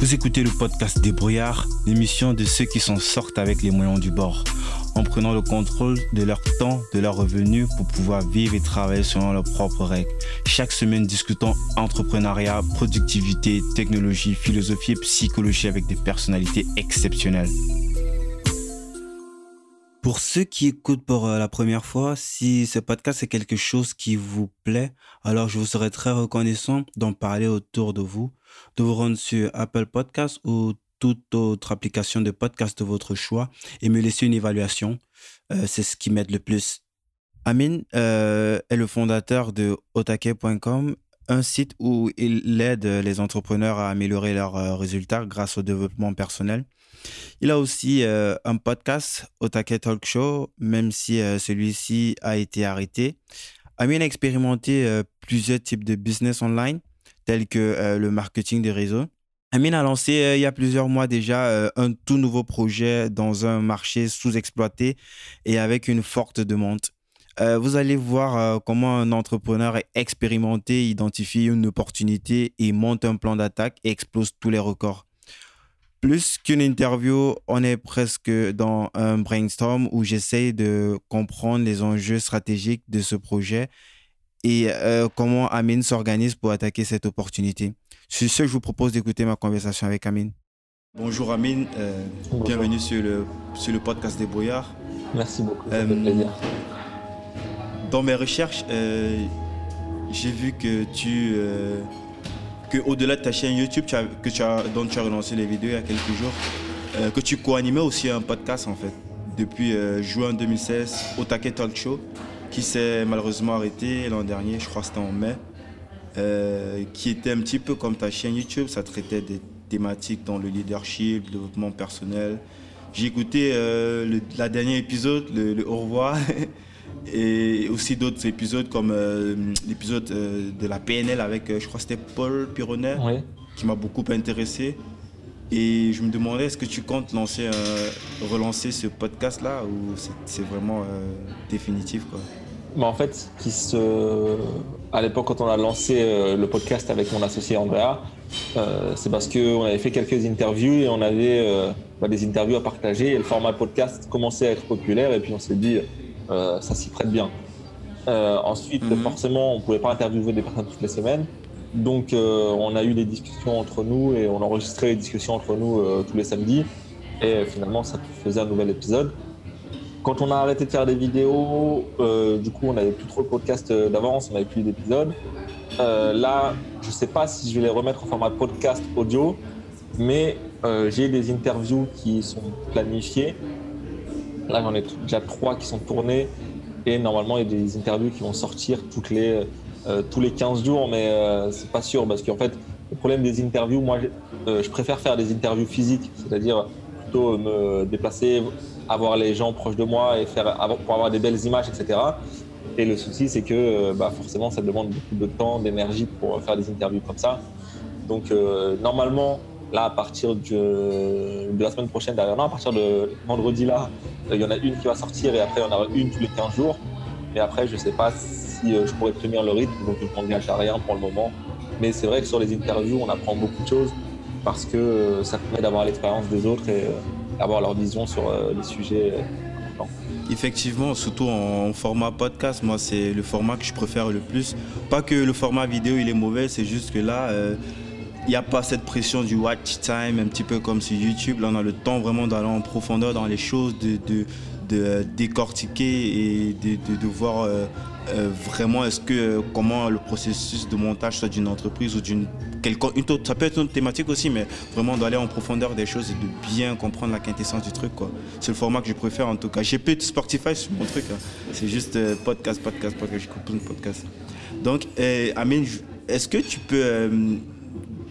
Vous écoutez le podcast Débrouillard, l'émission de ceux qui s'en sortent avec les moyens du bord, en prenant le contrôle de leur temps, de leurs revenus pour pouvoir vivre et travailler selon leurs propres règles. Chaque semaine, discutons entrepreneuriat, productivité, technologie, philosophie et psychologie avec des personnalités exceptionnelles. Pour ceux qui écoutent pour euh, la première fois, si ce podcast est quelque chose qui vous plaît, alors je vous serais très reconnaissant d'en parler autour de vous, de vous rendre sur Apple Podcast ou toute autre application de podcast de votre choix et me laisser une évaluation. Euh, c'est ce qui m'aide le plus. Amine euh, est le fondateur de otake.com, un site où il aide les entrepreneurs à améliorer leurs résultats grâce au développement personnel. Il a aussi euh, un podcast, Otake Talk Show, même si euh, celui-ci a été arrêté. Amine a expérimenté euh, plusieurs types de business online, tels que le marketing des réseaux. Amine a lancé il y a plusieurs mois déjà un tout nouveau projet dans un marché sous-exploité et avec une forte demande. vous allez voir comment un entrepreneur expérimenté identifie une opportunité et monte un plan d'attaque et explose tous les records plus qu'une interview, on est presque dans un brainstorm où j'essaie de comprendre les enjeux stratégiques de ce projet et euh, comment Amine s'organise pour attaquer cette opportunité. C'est ce, je vous propose d'écouter ma conversation avec Amine. Bonjour Amine, euh, bienvenue sur le, sur le podcast des Boyards. Merci beaucoup, ça fait euh, plaisir. Dans mes recherches, j'ai vu que tu au-delà de ta chaîne YouTube que tu as, dont tu as relancé les vidéos il y a quelques jours, euh, que tu co-animais aussi un podcast en fait, depuis euh, juin 2016, au Talk Show, qui s'est malheureusement arrêté l'an dernier, je crois que c'était en mai, euh, qui était un petit peu comme ta chaîne YouTube, ça traitait des thématiques dans le leadership, le développement personnel. J'ai écouté le la dernier épisode, le au revoir. et aussi d'autres épisodes comme euh, l'épisode euh, de la PNL avec, euh, je crois que c'était Paul Pironnet, qui m'a beaucoup intéressé. Et je me demandais, est-ce que tu comptes lancer, relancer ce podcast-là ou c'est vraiment définitif quoi? Bah en fait, qui se... à l'époque, quand on a lancé le podcast avec mon associé Andrea, c'est parce qu'on avait fait quelques interviews et on avait bah, des interviews à partager. Et le format podcast commençait à être populaire et puis on s'est dit, ça s'y prête bien. Euh, ensuite, mhm. forcément, on ne pouvait pas interviewer des personnes toutes les semaines. Donc, euh, on a eu des discussions entre nous et on enregistrait les discussions entre nous tous les samedis. Et finalement, ça faisait un nouvel épisode. Quand on a arrêté de faire des vidéos, du coup, on n'avait plus trop de podcast d'avance, on n'avait plus d'épisodes. là, je ne sais pas si je vais les remettre en format podcast audio, mais j'ai des interviews qui sont planifiées Là, j'en ai déjà trois qui sont tournés et normalement, il y a des interviews qui vont sortir toutes les, euh, tous les 15 jours, mais euh, c'est pas sûr parce qu'en fait, le problème des interviews, moi, euh, je préfère faire des interviews physiques, c'est-à-dire plutôt me déplacer, avoir les gens proches de moi et faire pour avoir des belles images, etc. Et le souci, c'est que bah, forcément, ça demande beaucoup de temps, d'énergie pour faire des interviews comme ça. Donc, normalement, Là, à partir de la semaine prochaine, derrière, non, à partir de vendredi là, euh, il y en a une qui va sortir et après, il y en aura une tous les 15 jours. Et après, je ne sais pas si euh, je pourrais tenir le rythme, donc je ne m'engage à rien pour le moment. Mais c'est vrai que sur les interviews, on apprend beaucoup de choses parce que euh, ça permet d'avoir l'expérience des autres et d'avoir leur vision sur les sujets Effectivement, surtout en format podcast, moi c'est le format que je préfère le plus. Pas que le format vidéo il est mauvais, c'est juste que là, il n'y a pas cette pression du watch time, un petit peu comme sur YouTube. Là, on a le temps vraiment d'aller en profondeur dans les choses, de, de, de décortiquer et de, de voir euh, euh, vraiment est-ce que comment le processus de montage soit d'une entreprise ou d'une une autre, ça peut être une thématique aussi, mais vraiment d'aller en profondeur des choses et de bien comprendre la quintessence du truc. C'est le format que je préfère en tout cas. J'ai plus de Spotify sur mon truc. Hein. C'est juste euh, podcast, podcast, podcast. J'écoute plein de podcasts. Donc, Amine, est-ce que tu peux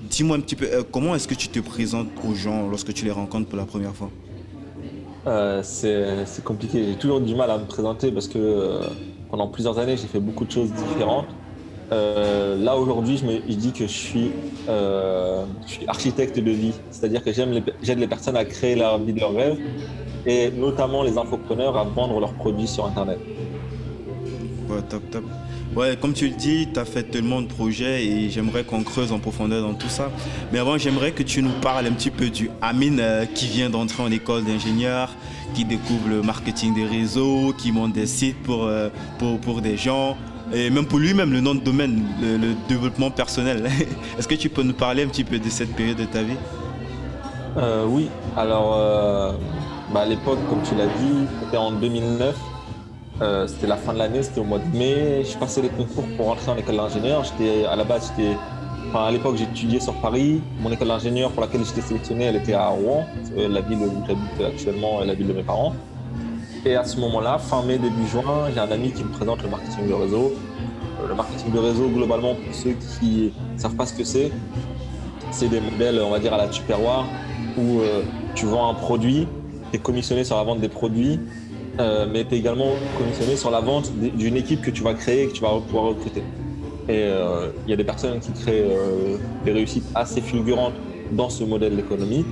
Dis-moi un petit peu, euh, comment est-ce que tu te présentes aux gens lorsque tu les rencontres pour la première fois? Euh, C'est compliqué. J'ai toujours du mal à me présenter parce que euh, pendant plusieurs années, j'ai fait beaucoup de choses différentes. là, aujourd'hui, je, je, dis que je suis, je suis architecte de vie. C'est-à-dire que j'aide les, les personnes à créer la vie de leurs rêves et notamment les infopreneurs à vendre leurs produits sur Internet. Ouais, top, top. Ouais, comme tu le dis, tu as fait tellement de projets et j'aimerais qu'on creuse en profondeur dans tout ça. Mais avant, j'aimerais que tu nous parles un petit peu du Amine euh, qui vient d'entrer en école d'ingénieur, qui découvre le marketing des réseaux, qui monte des sites pour, euh, pour, pour des gens, et même pour lui-même, le nom de domaine, le, développement personnel. Est-ce que tu peux nous parler un petit peu de cette période de ta vie? Euh, Oui, alors bah, à l'époque, comme tu l'as dit, c'était en 2009. Euh, c'était la fin de l'année, c'était au mois de mai. Je passais les concours pour rentrer en école d'ingénieur. À la base, enfin, à l'époque, j'étudiais sur Paris. Mon école d'ingénieur pour laquelle j'étais sélectionné, elle était à Rouen, la ville où j'habite actuellement, la ville de mes parents. Et à ce moment-là, fin mai, début juin, j'ai un ami qui me présente le marketing de réseau. Euh, le marketing de réseau, globalement, pour ceux qui ne savent pas ce que c'est, c'est des modèles, on va dire, à la Tupperware, où euh, tu vends un produit, tu es commissionné sur la vente des produits euh, mais tu es également commissionné sur la vente d'une équipe que tu vas créer et que tu vas pouvoir recruter. Et euh, il y a des personnes qui créent euh, des réussites assez fulgurantes dans ce modèle d'économie.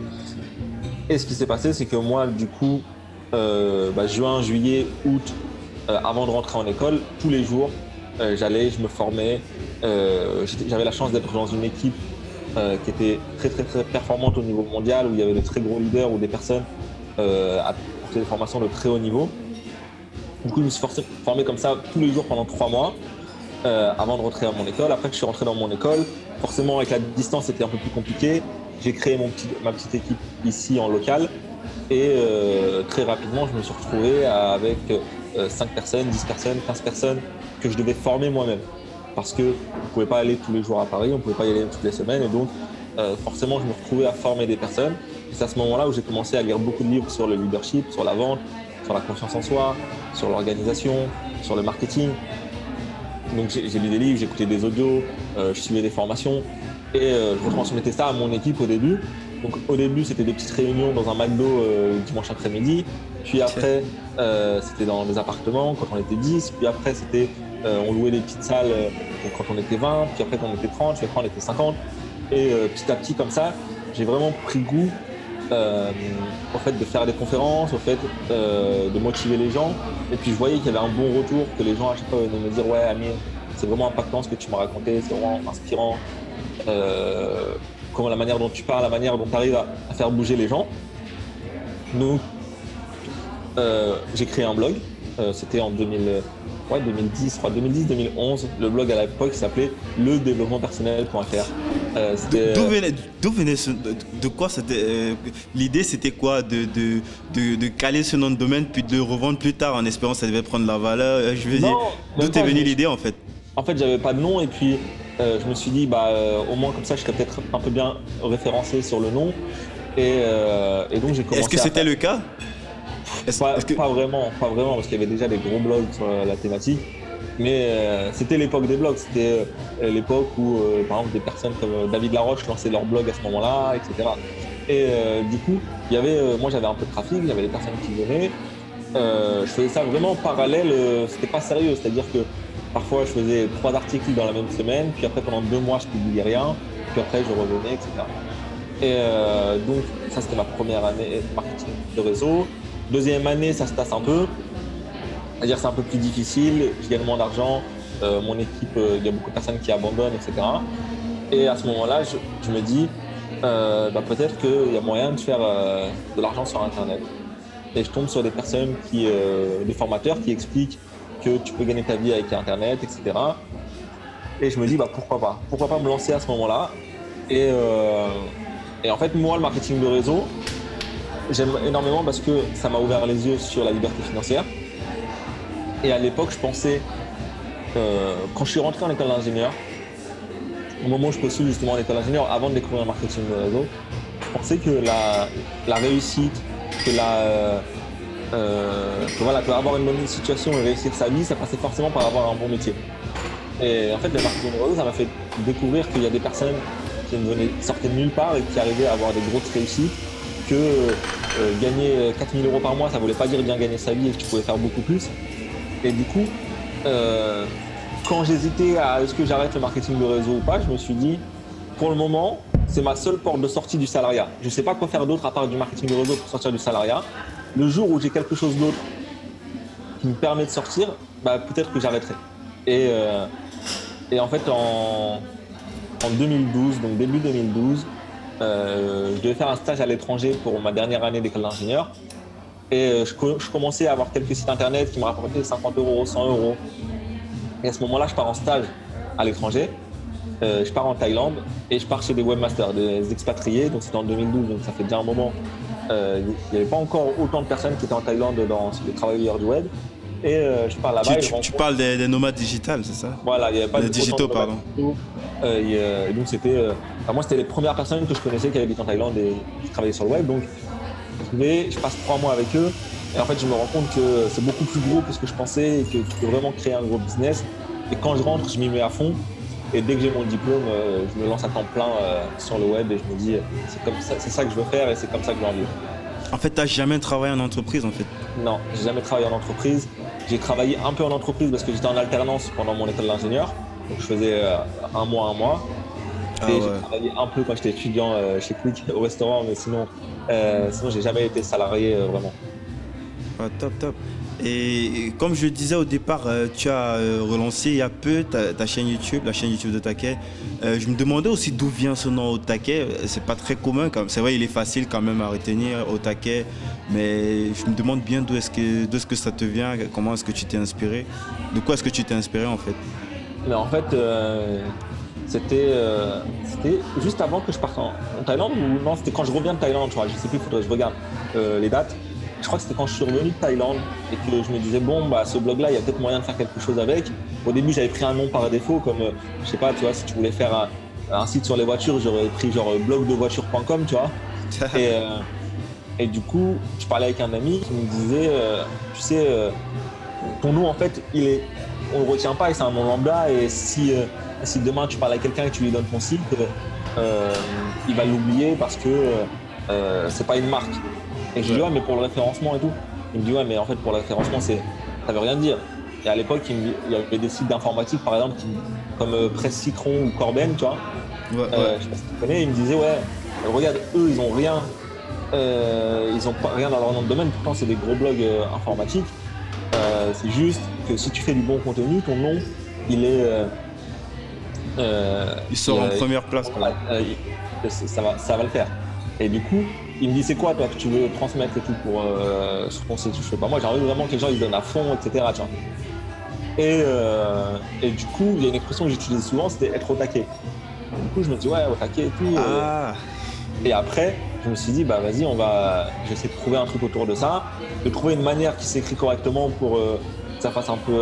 Et ce qui s'est passé, c'est que moi, du coup, bah, juin, juillet, août, avant de rentrer en école, tous les jours, j'allais, je me formais. J'avais la chance d'être dans une équipe qui était très, très, très performante au niveau mondial, où il y avait de très gros leaders ou des personnes des formations de très haut niveau. Du coup, je me suis formé comme ça tous les jours pendant trois mois euh, avant de rentrer à mon école. Après que je suis rentré dans mon école, forcément avec la distance c'était un peu plus compliqué. J'ai créé mon petit, ma petite équipe ici en local et euh, très rapidement je me suis retrouvé avec 5 euh, personnes, 10 personnes, 15 personnes que je devais former moi-même. Parce que on ne pouvait pas aller tous les jours à Paris, on ne pouvait pas y aller toutes les semaines et donc forcément je me retrouvais à former des personnes c'est à ce moment-là où j'ai commencé à lire beaucoup de livres sur le leadership, sur la vente, sur la confiance en soi, sur l'organisation, sur le marketing. Donc j'ai lu des livres, j'écoutais des audios, euh, je suivais des formations et euh, je retransmettais ça à mon équipe au début. Donc au début c'était des petites réunions dans un McDo euh, dimanche après-midi, puis après c'était dans des appartements quand on était 10, puis après c'était on louait des petites salles quand on était 20, puis après quand on était 30, puis après on était 50. Et petit à petit comme ça, j'ai vraiment pris goût euh, au fait de faire des conférences, au fait euh, de motiver les gens. Et puis je voyais qu'il y avait un bon retour, que les gens à chaque fois venaient me dire ouais Amir, c'est vraiment impactant ce que tu m'as raconté, c'est vraiment inspirant. Euh, comment la manière dont tu parles, la manière dont tu arrives à, faire bouger les gens. Donc j'ai créé un blog, c'était en 2000, ouais, 2010, 2010-2011. Le blog à l'époque s'appelait le personnel.fr. Euh, d'où venait, venait de, quoi c'était euh, L'idée c'était quoi de de, de, caler ce nom de domaine puis de le revendre plus tard en espérant que ça devait prendre la valeur? Euh, Je veux dire, d'où est venue l'idée en fait? En fait, j'avais pas de nom et puis je me suis dit, bah, au moins comme ça, je serais peut-être un peu bien référencé sur le nom. Et, donc j'ai commencé. Est-ce que c'était le cas? Pas, pas, vraiment, pas vraiment, parce qu'il y avait déjà des gros blogs sur la thématique. Mais euh, c'était l'époque des blogs, c'était euh, l'époque où, euh, par exemple, des personnes comme David Laroche lançaient leur blog à ce moment-là, etc. Et du coup, il y avait, moi j'avais un peu de trafic, il y avait des personnes qui venaient. je faisais ça vraiment parallèle, c'était pas sérieux, c'est-à-dire que parfois je faisais trois articles dans la même semaine, puis après pendant deux mois je publiais rien, puis après je revenais, etc. Et donc ça c'était ma première année de marketing de réseau. Deuxième année, ça se tasse un peu. C'est-à-dire c'est un peu plus difficile, je gagne moins d'argent, euh, mon équipe, euh, il y a beaucoup de personnes qui abandonnent, etc. Et à ce moment-là, je, me dis, euh, bah, peut-être qu'il y a moyen de faire de l'argent sur Internet. Et je tombe sur des personnes, des formateurs qui expliquent que tu peux gagner ta vie avec Internet, etc. Et je me dis, bah, pourquoi pas? Pourquoi pas me lancer à ce moment-là? Et en fait, moi, le marketing de réseau, j'aime énormément parce que ça m'a ouvert les yeux sur la liberté financière. Et à l'époque, je pensais, euh, quand je suis rentré en école d'ingénieur, au moment où je postule justement à l'école d'ingénieur, avant de découvrir le marketing de réseau, je pensais que la, réussite, que la, euh, voilà, avoir une bonne situation et réussir sa vie, ça passait forcément par avoir un bon métier. Et en fait, le marketing de réseau, ça m'a fait découvrir qu'il y a des personnes qui sortaient de nulle part et qui arrivaient à avoir des grosses réussites, que euh, gagner 4000 euros par mois, ça voulait pas dire bien gagner sa vie et que tu pouvais faire beaucoup plus. Et du coup, euh, quand j'hésitais à est-ce que j'arrête le marketing de réseau ou pas, je me suis dit, pour le moment, c'est ma seule porte de sortie du salariat. Je ne sais pas quoi faire d'autre à part du marketing de réseau pour sortir du salariat. Le jour où j'ai quelque chose d'autre qui me permet de sortir, bah, peut-être que j'arrêterai. Et, euh, et en fait, en, en 2012, donc début 2012, euh, je devais faire un stage à l'étranger pour ma dernière année d'école d'ingénieur. Et euh, je, je, commençais à avoir quelques sites internet qui me rapportaient 50 euros, 100 euros. Et à ce moment-là, je pars en stage à l'étranger. Euh, je pars en Thaïlande et je pars chez des webmasters, des expatriés. Donc c'était en 2012, donc ça fait déjà un moment. Euh, il n'y avait pas encore autant de personnes qui étaient en Thaïlande dans les travailleurs du web. Et euh, je pars là-bas. Tu, tu, parles des, des nomades digitales, c'est ça? Voilà, il n'y avait pas des de digitaux, pardon. Et, donc c'était, enfin, moi c'était les premières personnes que je connaissais qui habitent en Thaïlande et qui travaillaient sur le web. Donc je, je passe trois mois avec eux. Et en fait, je me rends compte que c'est beaucoup plus gros que ce que je pensais et que tu peux vraiment créer un gros business. Et quand je rentre, je m'y mets à fond. Et dès que j'ai mon diplôme, euh, je me lance à temps plein euh, sur le web et je me dis, c'est comme ça, c'est ça que je veux faire et c'est comme ça que je veux en vivre. En fait, tu n'as jamais travaillé en entreprise, en fait Non, j'ai jamais travaillé en entreprise. J'ai travaillé un peu en entreprise parce que j'étais en alternance pendant mon école d'ingénieur. Donc, je faisais euh, un mois, un mois. Ah et ouais. j'ai travaillé un peu quand j'étais étudiant chez Quick au restaurant, mais sinon, euh, sinon j'ai jamais été salarié vraiment. Ah, top, top. Et comme je le disais au départ, euh, tu as euh, relancé il y a peu ta, ta, chaîne YouTube, la chaîne YouTube de Taquet. Euh, je me demandais aussi d'où vient ce nom au Taquet. C'est pas très commun, c'est vrai, il est facile quand même à retenir au Taquet, mais je me demande bien d'où est-ce que, que ça te vient, comment est-ce que tu t'es inspiré, de quoi est-ce que tu t'es inspiré en fait? Mais en fait, euh, c'était, c'était juste avant que je parte en, en Thaïlande ou non, c'était quand je reviens de Thaïlande, tu vois, je sais plus, faudrait que je regarde les dates je crois que c'était quand je suis revenu de Thaïlande et que je me disais bon bah ce blog là il y a peut-être moyen de faire quelque chose avec. Au début j'avais pris un nom par défaut comme euh, je sais pas tu vois si tu voulais faire un, un site sur les voitures j'aurais pris genre blogdevoiture.com tu vois. et, euh, et du coup je parlais avec un ami qui me disait euh, tu sais euh, ton nom en fait il est on le retient pas et c'est un nom lambda et si si demain tu parles à quelqu'un et que tu lui donnes ton site euh, il va l'oublier parce que c'est pas une marque. Et je lui dis, ouais, mais pour le référencement et tout. Il me dit, ouais, mais en fait, pour le référencement, c'est, ça veut rien dire. Et à l'époque, il, y avait des sites d'informatique, par exemple, qui, comme euh, Presse Citron ou Corben, tu vois. Ouais, ouais. Euh, je sais pas si tu connais, il me disait, ouais, regarde, eux, ils ont rien. Euh, ils ont pas rien dans leur nom de domaine, pourtant, c'est des gros blogs euh, informatiques. c'est juste que si tu fais du bon contenu, ton nom, il est. il sort en première place, quoi. ça, va, ça va le faire. Et du coup, il me dit c'est quoi toi que tu veux transmettre et tout pour euh, sur ton site je sais pas moi j'ai envie vraiment que les gens ils donnent à fond etc tu vois. et, euh, et du coup il y a une expression que j'utilise souvent c'était être au taquet du coup je me dis ouais au taquet et tout ah. et après je me suis dit bah vas-y on va j'essaie de trouver un truc autour de ça de trouver une manière qui s'écrit correctement pour euh, ça fasse un peu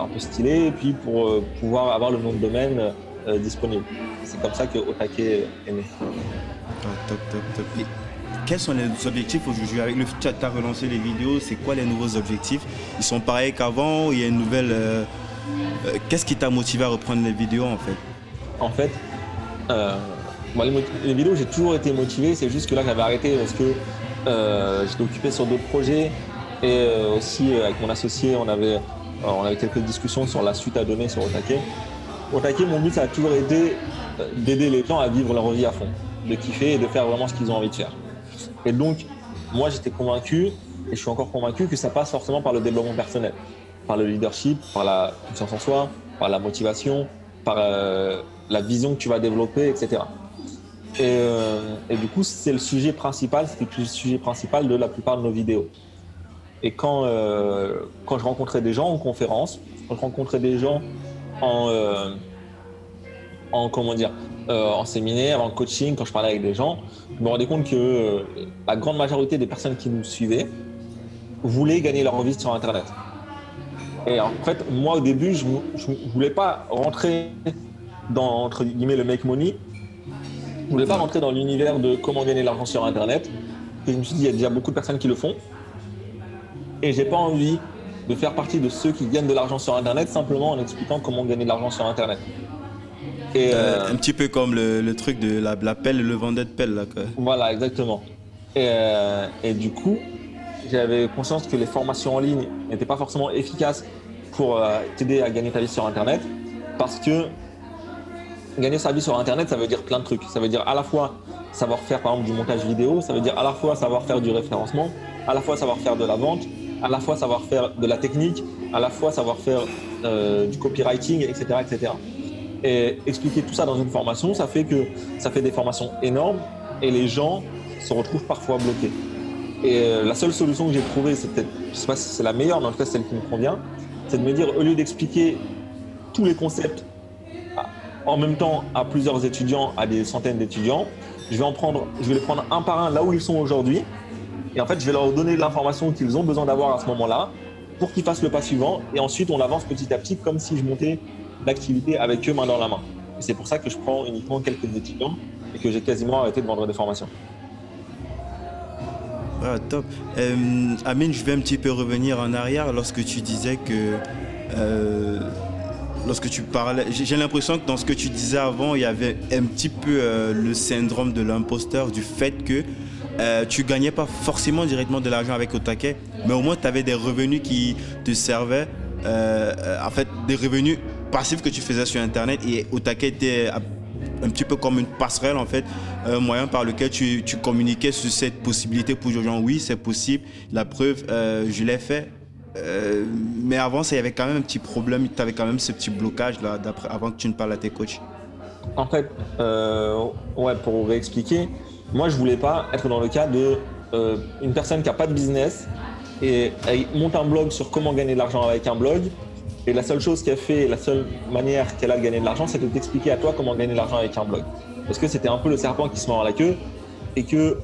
un peu stylé et puis pour pouvoir avoir le nom de domaine disponible c'est comme ça que taquet est né ah, top top top et quels sont les objectifs aujourd'hui? Avec le chat, tu as relancé les vidéos, c'est quoi les nouveaux objectifs? Ils sont pareils qu'avant Il y a une nouvelle. Euh, euh, Qu'est-ce qui t'a motivé à reprendre les vidéos en fait? En fait, euh, moi, les, les, vidéos, j'ai toujours été motivé. C'est juste que là, j'avais arrêté parce que j'étais occupé sur d'autres projets. Et aussi, avec mon associé, on avait, on avait quelques discussions sur la suite à donner sur Otake. Otake, mon but, ça a toujours été d'aider les gens à vivre leur vie à fond, de kiffer et de faire vraiment ce qu'ils ont envie de faire. Et donc, moi, j'étais convaincu, et je suis encore convaincu, que ça passe forcément par le développement personnel, par le leadership, par la confiance en soi, par la motivation, par euh, la vision que tu vas développer, etc. Et, euh, et du coup, c'est le sujet principal, c'était le sujet principal de la plupart de nos vidéos. Et quand, euh, quand je rencontrais des gens en conférence, quand je rencontrais des gens en, en comment dire, euh, en séminaire, en coaching, quand je parlais avec des gens, je me rendais compte que euh, la grande majorité des personnes qui nous suivaient voulaient gagner leur vie sur Internet. Et en fait, moi au début, je ne voulais pas rentrer dans entre guillemets le make money. Je voulais pas rentrer dans l'univers de comment gagner l'argent sur Internet. Et je me suis dit, il y a déjà beaucoup de personnes qui le font. Et j'ai pas envie de faire partie de ceux qui gagnent de l'argent sur Internet simplement en expliquant comment gagner de l'argent sur Internet. Et euh, un petit peu comme le, le truc de la, la, pelle le vendeur de pelle. Là, quoi. Voilà, exactement. Et, euh, et du coup, j'avais conscience que les formations en ligne n'étaient pas forcément efficaces pour euh, t'aider à gagner ta vie sur Internet. Parce que gagner sa vie sur Internet, ça veut dire plein de trucs. Ça veut dire à la fois savoir faire par exemple du montage vidéo, ça veut dire à la fois savoir faire du référencement, à la fois savoir faire de la vente, à la fois savoir faire de la technique, à la fois savoir faire euh, du copywriting, etc., etc. Et expliquer tout ça dans une formation, ça fait que ça fait des formations énormes et les gens se retrouvent parfois bloqués. Et euh, la seule solution que j'ai trouvée, c'est peut-être, je sais pas si c'est la meilleure, mais en tout cas celle qui me convient, c'est de me dire au lieu d'expliquer tous les concepts en même temps à plusieurs étudiants, à des centaines d'étudiants, je vais en prendre, je vais les prendre un par un là où ils sont aujourd'hui. Et en fait, je vais leur donner l'information qu'ils ont besoin d'avoir à ce moment-là pour qu'ils fassent le pas suivant. Et ensuite, on avance petit à petit comme si je montais l'activité avec eux main dans la main. C'est pour ça que je prends uniquement quelques étudiants et que j'ai quasiment arrêté de vendre des formations. Ah, top. Euh, Amine, je vais un petit peu revenir en arrière lorsque tu disais que euh, lorsque tu parlais, j'ai l'impression que dans ce que tu disais avant, il y avait un petit peu euh, le syndrome de l'imposteur, du fait que euh, tu gagnais pas forcément directement de l'argent avec Otake, mais au moins tu avais des revenus qui te servaient, euh, en fait, des revenus passifs que tu faisais sur Internet et Otake était un petit peu comme une passerelle en fait, un moyen par lequel tu, communiquais sur cette possibilité pour les gens. Oui, c'est possible. La preuve, je l'ai fait. Euh, mais avant, ça, il y avait quand même un petit problème. Tu avais quand même ce petit blocage là, avant que tu ne parles à tes coachs. En fait, euh, ouais, pour réexpliquer, moi, je voulais pas être dans le cas de euh, une personne qui a pas de business et elle monte un blog sur comment gagner de l'argent avec un blog. Et la seule chose qu'elle fait, la seule manière qu'elle a de gagner de l'argent, c'est de t'expliquer à toi comment gagner de l'argent avec un blog. Parce que c'était un peu le serpent qui se mord la queue et que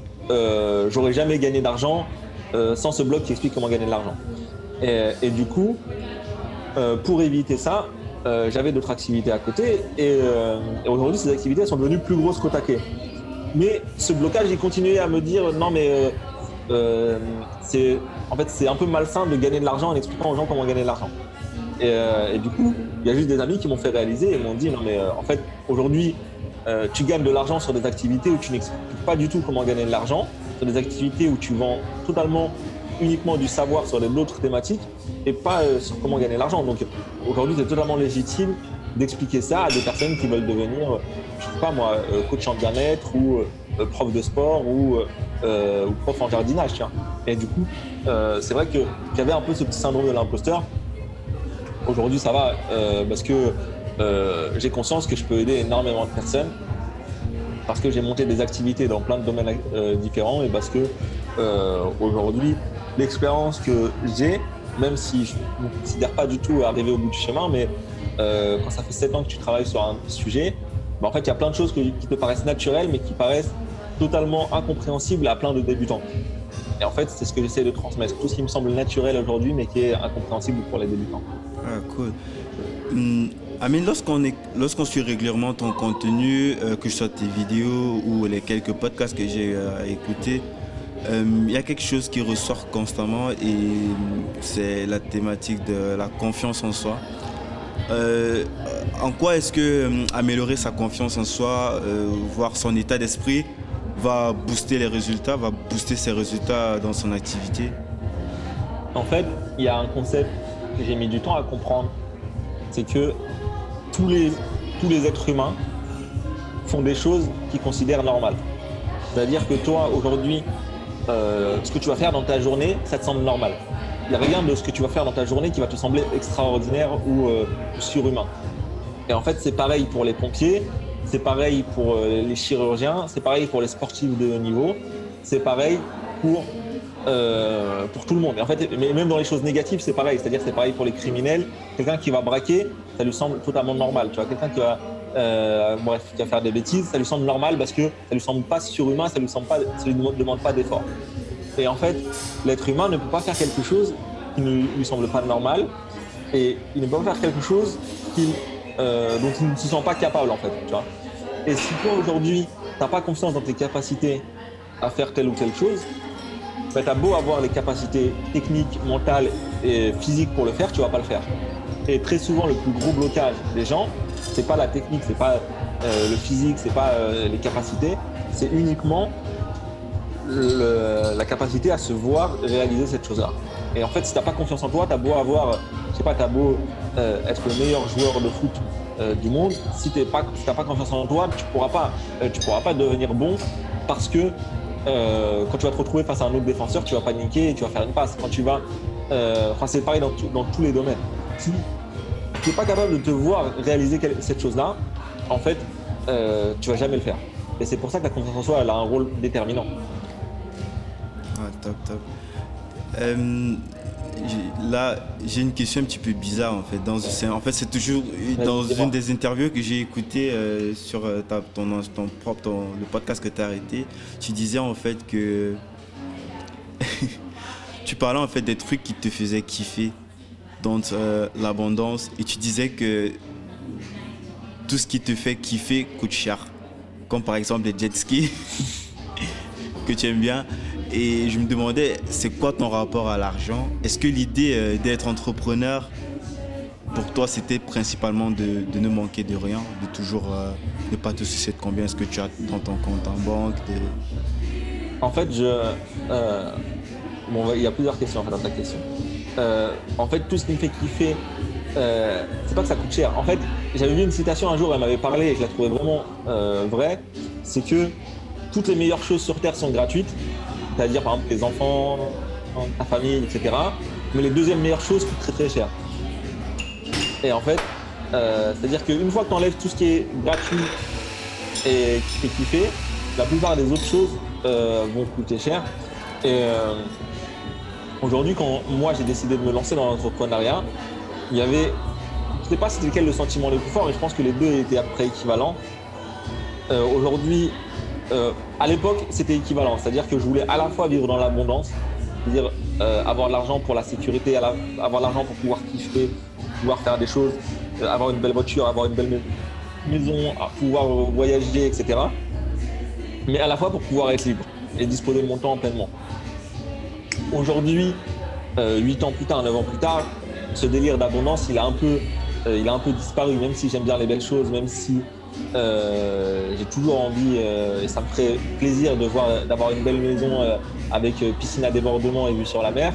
j'aurais jamais gagné d'argent sans ce blog qui explique comment gagner de l'argent. Et, du coup, euh, pour éviter ça, euh, j'avais d'autres activités à côté. Euh, et, aujourd'hui, ces activités sont devenues plus grosses qu'au taquet. Mais ce blocage, il continuait à me dire non, mais c'est en fait c'est un peu malsain de gagner de l'argent en expliquant aux gens comment gagner de l'argent. Et, du coup, il y a juste des amis qui m'ont fait réaliser et m'ont dit non, mais en fait, aujourd'hui, tu gagnes de l'argent sur des activités où tu n'expliques pas du tout comment gagner de l'argent, sur des activités où tu vends totalement uniquement du savoir sur d'autres thématiques et pas euh, sur comment gagner l'argent. Donc aujourd'hui, c'est totalement légitime d'expliquer ça à des personnes qui veulent devenir, je sais pas moi, euh, coach en bien-être ou euh, prof de sport ou, prof en jardinage. Tiens. Et du coup, c'est vrai qu'il y avait un peu ce petit syndrome de l'imposteur. Aujourd'hui, ça va parce que j'ai conscience que je peux aider énormément de personnes parce que j'ai monté des activités dans plein de domaines différents et parce que aujourd'hui, l'expérience que j'ai, même si je ne me considère pas du tout arriver au bout du chemin, mais euh, quand ça fait 7 ans que tu travailles sur un sujet, bah, en fait, il y a plein de choses qui te paraissent naturelles, mais qui paraissent totalement incompréhensibles à plein de débutants. Et en fait, c'est ce que j'essaie de transmettre. Tout ce qui me semble naturel aujourd'hui, mais qui est incompréhensible pour les débutants. Ah, cool. Hum, Amine, lorsqu'on suit régulièrement ton contenu, euh, que ce soit tes vidéos ou les quelques podcasts que j'ai euh, écoutés, il euh, y a quelque chose qui ressort constamment et c'est la thématique de la confiance en soi. Euh, en quoi est-ce que euh, améliorer sa confiance en soi, voir son état d'esprit, va booster les résultats, va booster ses résultats dans son activité? En fait, il y a un concept que j'ai mis du temps à comprendre, c'est que tous les, tous les êtres humains font des choses qu'ils considèrent normales. C'est-à-dire que toi, aujourd'hui, euh, ce que tu vas faire dans ta journée, ça te semble normal. Il n'y a rien de ce que tu vas faire dans ta journée qui va te sembler extraordinaire ou euh, surhumain. Et en fait, c'est pareil pour les pompiers, c'est pareil pour euh, les chirurgiens, c'est pareil pour les sportifs de haut niveau, c'est pareil pour, pour tout le monde. Et en fait, même dans les choses négatives, c'est pareil. C'est-à-dire, c'est pareil pour les criminels. Quelqu'un qui va braquer, ça lui semble totalement normal. Tu quelqu'un qui va euh, bref, qui faire des bêtises, ça lui semble normal parce que ça lui semble pas surhumain, ça lui semble pas, ça lui demande pas d'effort. Et en fait, l'être humain ne peut pas faire quelque chose qui ne lui semble pas normal et il ne peut pas faire quelque chose euh, dont il ne se sent pas capable en fait. Tu vois et si toi aujourd'hui, tu n'as pas confiance dans tes capacités à faire telle ou telle chose, bah, tu as beau avoir les capacités techniques, mentales et physiques pour le faire, tu vas pas le faire. Et très souvent, le plus gros blocage des gens, c'est pas la technique, c'est pas euh, le physique, c'est pas euh, les capacités, c'est uniquement la capacité à se voir réaliser cette chose-là. Et en fait, si tu n'as pas confiance en toi, tu as beau avoir, pas, beau euh, être le meilleur joueur de foot du monde, si tu n'as pas confiance en toi, tu pourras pas, tu pourras pas devenir bon parce que quand tu vas te retrouver face à un autre défenseur, tu vas paniquer et tu vas faire une passe. Quand tu vas euh, enfin, c'est pareil dans, dans, tous les domaines. Si tu n'es pas capable de te voir réaliser cette chose-là, en fait, euh, tu vas jamais le faire. Et c'est pour ça que la confiance en soi, elle a un rôle déterminant. Ah, top, top. Euh, là, j'ai une question un petit peu bizarre en fait. Dans, en fait, c'est toujours dans une des interviews que j'ai écoutées euh, sur euh, ton, ton, propre, le podcast que tu as arrêté. Tu disais en fait que tu parlais en fait des trucs qui te faisaient kiffer dans l'abondance et tu disais que tout ce qui te fait kiffer coûte cher. Comme par exemple les jet skis que tu aimes bien. Et je me demandais, c'est quoi ton rapport à l'argent? Est-ce que l'idée euh, d'être entrepreneur, pour toi, c'était principalement de, ne manquer de rien, de toujours euh, ne pas te soucier de combien est-ce que tu as dans ton compte en banque En fait, je, euh, bon, il y a plusieurs questions en fait, dans ta question. en fait, tout ce qui me fait kiffer, c'est pas que ça coûte cher. En fait, j'avais vu une citation un jour, elle m'avait parlé et je la trouvais vraiment vraie. C'est que toutes les meilleures choses sur Terre sont gratuites c'est-à-dire par exemple les enfants, ta famille, etc. Mais les deuxièmes meilleures choses coûtent très très cher. Et en fait, euh, c'est-à-dire qu'une fois que tu enlèves tout ce qui est gratuit et qui fait kiffer, la plupart des autres choses euh, vont coûter cher. Et euh, aujourd'hui, quand moi j'ai décidé de me lancer dans l'entrepreneuriat, il y avait, je sais pas c'était lequel le sentiment le plus fort, mais je pense que les deux étaient à peu près équivalents. aujourd'hui, euh, à l'époque, c'était équivalent. C'est-à-dire que je voulais à la fois vivre dans l'abondance, c'est-à-dire euh, avoir de l'argent pour la sécurité, avoir de l'argent pour pouvoir kiffer, pouvoir faire des choses, euh, avoir une belle voiture, avoir une belle maison, pouvoir voyager, etc. Mais à la fois pour pouvoir être libre et disposer de mon temps pleinement. Aujourd'hui, 8 ans plus tard, 9 ans plus tard, ce délire d'abondance, il a un peu, il a un peu disparu, même si j'aime bien les belles choses, même si euh, j'ai toujours envie, euh, et ça me ferait plaisir de voir, d'avoir une belle maison euh, avec piscine à débordement et vue sur la mer.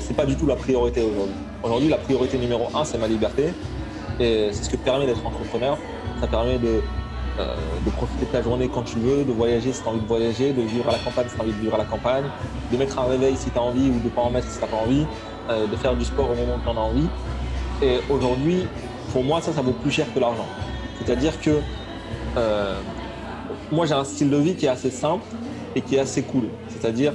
c'est pas du tout la priorité aujourd'hui. Aujourd'hui, la priorité numéro un, c'est ma liberté. Et c'est ce que permet d'être entrepreneur. Ça permet de, de profiter de ta journée quand tu veux, de voyager si tu as envie de voyager, de vivre à la campagne si tu as envie de vivre à la campagne, de mettre un réveil si tu as envie ou de pas en mettre si tu pas envie, de faire du sport au moment où tu en as envie. Et aujourd'hui, pour moi, ça, ça vaut plus cher que l'argent. C'est-à-dire que euh, moi, j'ai un style de vie qui est assez simple et qui est assez cool. C'est-à-dire,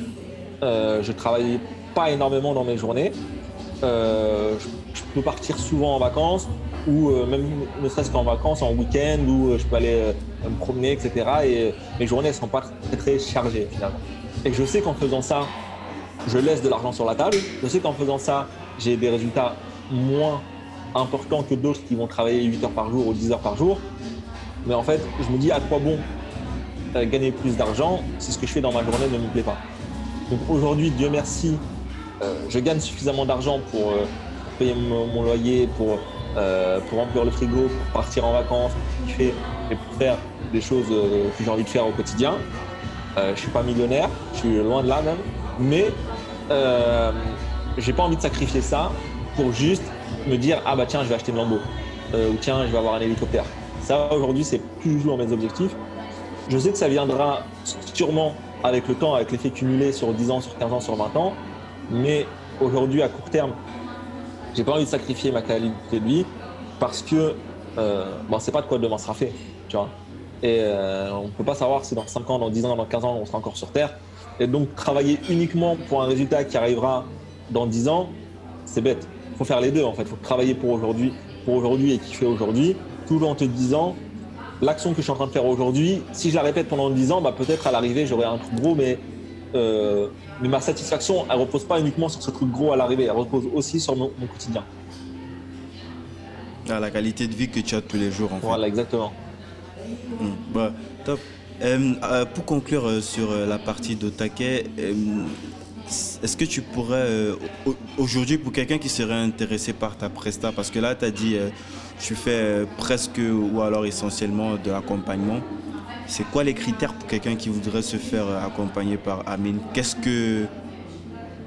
euh, je travaille pas énormément dans mes journées. Euh, je, peux partir souvent en vacances ou euh, même ne serait-ce qu'en vacances, en week-end, où je peux aller me promener, etc. Et mes journées ne sont pas très, très chargées finalement. Et je sais qu'en faisant ça, je laisse de l'argent sur la table. Je sais qu'en faisant ça, j'ai des résultats moins important que d'autres qui vont travailler 8 heures par jour ou 10 heures par jour. Mais en fait, je me dis à quoi bon euh, gagner plus d'argent? Si ce que je fais dans ma journée ne me plaît pas. Donc aujourd'hui, Dieu merci, euh, je gagne suffisamment d'argent pour, euh, payer mon, loyer, pour, pour remplir le frigo, pour partir en vacances, pour kiffer et pour faire des choses que j'ai envie de faire au quotidien. je ne suis pas millionnaire, je suis loin de là même, mais j'ai pas envie de sacrifier ça pour juste me dire ah bah tiens je vais acheter une Lambo euh, ou tiens je vais avoir un hélicoptère. Ça aujourd'hui c'est toujours mes objectifs. Je sais que ça viendra sûrement avec le temps, avec l'effet cumulé sur 10 ans, sur 15 ans, sur 20 ans, mais aujourd'hui à court terme, j'ai pas envie de sacrifier ma qualité de vie parce que euh, bon, c'est pas de quoi demain sera fait, tu vois. Et euh, on peut pas savoir si dans 5 ans, dans 10 ans, dans 15 ans, on sera encore sur Terre. Et donc travailler uniquement pour un résultat qui arrivera dans 10 ans, c'est bête faut faire les deux en fait. Il faut travailler pour aujourd'hui, pour aujourd'hui et kiffer aujourd'hui, tout en te disant l'action que je suis en train de faire aujourd'hui, si je la répète pendant 10 ans, bah, peut-être à l'arrivée j'aurai un truc gros, mais, euh, mais ma satisfaction, elle repose pas uniquement sur ce truc gros à l'arrivée, elle repose aussi sur mon, quotidien. Ah, la qualité de vie que tu as tous les jours en fait. Voilà, exactement. Hmm. Bah, top. Euh, euh, pour conclure sur la partie d'Otake, est-ce que tu pourrais, euh, aujourd'hui, pour quelqu'un qui serait intéressé par ta presta, parce que là, tu as dit, euh, tu fais euh, presque ou alors essentiellement de l'accompagnement. C'est quoi les critères pour quelqu'un qui voudrait se faire accompagner par Amine? Qu'est-ce que.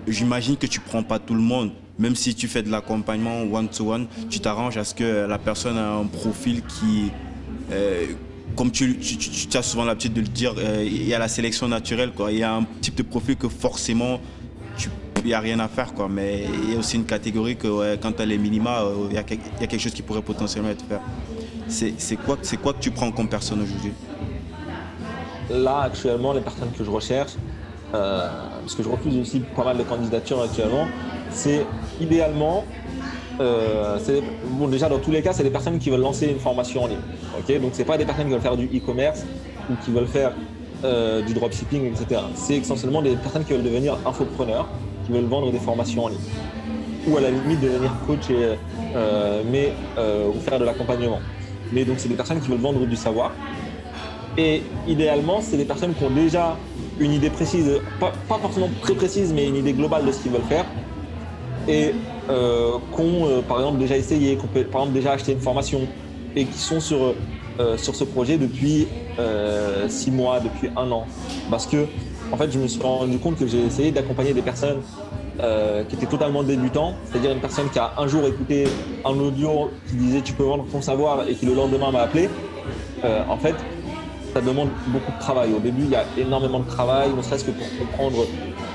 J'imagine que tu prends pas tout le monde. Même si tu fais de l'accompagnement one-to-one, tu t'arranges à ce que la personne a un profil qui comme tu, as souvent l'habitude de le dire, euh, il y a la sélection naturelle. Quoi. Il y a un type de profil que forcément il n'y a rien à faire. Quoi. Mais il y a aussi une catégorie que quand tu as les minima, il y, a quelque chose qui pourrait potentiellement être fait. C'est quoi, quoi que tu prends comme personne aujourd'hui? Là, actuellement, les personnes que je recherche, euh, parce que je refuse aussi pas mal de candidatures actuellement, c'est idéalement, euh, bon déjà dans tous les cas, c'est des personnes qui veulent lancer une formation en ligne. Ok, donc c'est pas des personnes qui veulent faire du e-commerce ou qui veulent faire euh, du dropshipping, etc. C'est essentiellement des personnes qui veulent devenir infopreneurs, qui veulent vendre des formations en ligne, ou à la limite devenir coach et, mais ou faire de l'accompagnement. Mais donc c'est des personnes qui veulent vendre du savoir. Et idéalement, c'est des personnes qui ont déjà une idée précise, pas, forcément très précise, mais une idée globale de ce qu'ils veulent faire. Et euh, euh, par exemple, déjà essayé, qui ont, par exemple, déjà acheté une formation et qui sont sur, euh, sur ce projet depuis six mois, depuis un an. Parce que, en fait, je me suis rendu compte que j'ai essayé d'accompagner des personnes qui étaient totalement débutants, c'est-à-dire une personne qui a un jour écouté un audio qui disait tu peux vendre ton savoir et qui le lendemain m'a appelé. en fait, ça demande beaucoup de travail. Au début, il y a énormément de travail, ne serait-ce que pour comprendre.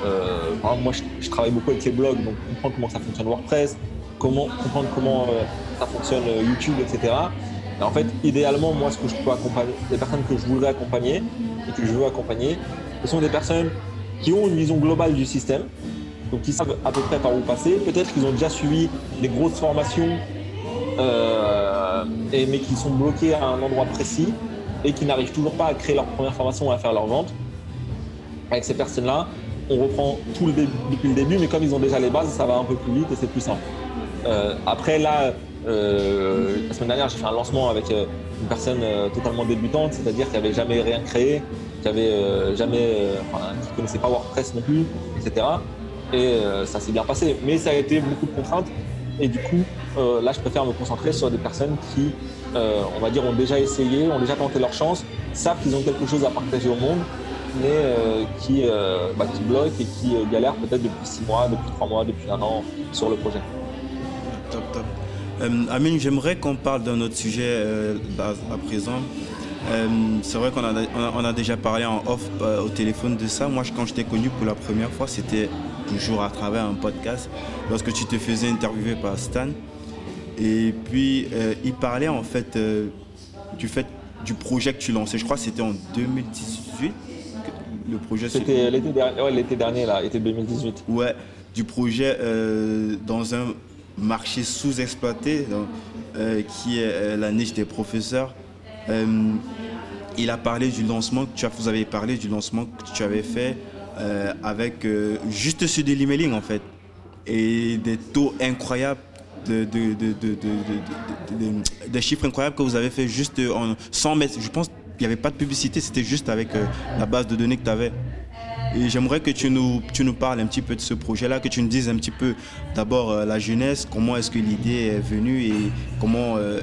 Euh, exemple, moi, je, travaille beaucoup avec les blogs, donc comprendre comment ça fonctionne WordPress, comment, comprendre comment euh, ça fonctionne euh, YouTube, etc. Et en fait, idéalement, moi, ce que je peux accompagner, les personnes que je voudrais accompagner et que je veux accompagner, ce sont des personnes qui ont une vision globale du système, donc qui savent à peu près par où passer. Peut-être qu'ils ont déjà suivi des grosses formations, et, mais qui sont bloqués à un endroit précis et qui n'arrivent toujours pas à créer leur première formation ou à faire leur vente. Avec ces personnes-là, on reprend tout depuis le début, mais comme ils ont déjà les bases, ça va un peu plus vite et c'est plus simple. Euh, après, là, euh, la semaine dernière, j'ai fait un lancement avec euh, une personne totalement débutante, c'est-à-dire qui n'avait jamais rien créé, qui avait jamais, connaissait pas WordPress non plus, etc. Et ça s'est bien passé, mais ça a été beaucoup de contraintes. Et du coup, là, je préfère me concentrer sur des personnes qui on va dire, ont déjà essayé, ont déjà tenté leur chance, savent qu'ils ont quelque chose à partager au monde, mais euh, qui, euh, bah, qui bloquent et qui galèrent peut-être depuis six mois, depuis trois mois, depuis un an sur le projet. Top, top. Amine, j'aimerais qu'on parle d'un autre sujet à présent. c'est vrai qu'on a, on a, déjà parlé en off au téléphone de ça. Moi, quand je t'ai connu pour la première fois, c'était toujours à travers un podcast, lorsque tu te faisais interviewer par Stan. Et puis, euh, il parlait en fait euh, du fait du projet que tu lançais. Je crois que c'était en 2018 le projet. C'était l'été dernier, là, été 2018. Ouais, du projet euh, dans un marché sous-exploité, qui est la niche des professeurs. il a parlé du lancement que tu as, vous avez parlé du lancement que tu avais fait avec juste sur de l'emailing en fait et des taux incroyables de, des chiffres incroyables que vous avez fait juste en 100 mètres. Je pense n'y avait pas de publicité, c'était juste avec euh, la base de données que tu avais. Et j'aimerais que tu nous, tu nous parles un petit peu de ce projet-là, que tu nous dises un petit peu d'abord euh, la jeunesse, comment est-ce que l'idée est venue et comment euh,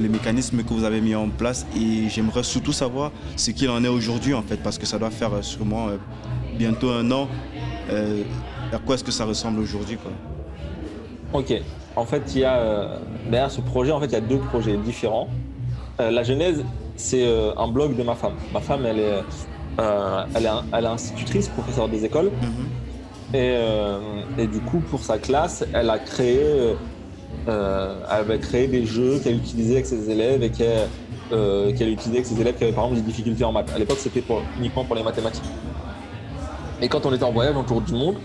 les mécanismes que vous avez mis en place. Et j'aimerais surtout savoir ce qu'il en est aujourd'hui en fait, parce que ça doit faire sûrement bientôt un an. à quoi est-ce que ça ressemble aujourd'hui Ok, en fait, il y a derrière ce projet, en fait, il y a deux projets différents. La genèse, c'est euh, un blog de ma femme. Ma femme, elle est, elle est, institutrice, professeure des écoles. Mhm. et, du coup, pour sa classe, elle a créé, elle avait créé des jeux qu'elle utilisait avec ses élèves et qu'elle utilisait avec ses élèves qui avaient par exemple des difficultés en maths. À l'époque, c'était uniquement pour les mathématiques. Et quand on était en voyage autour du monde,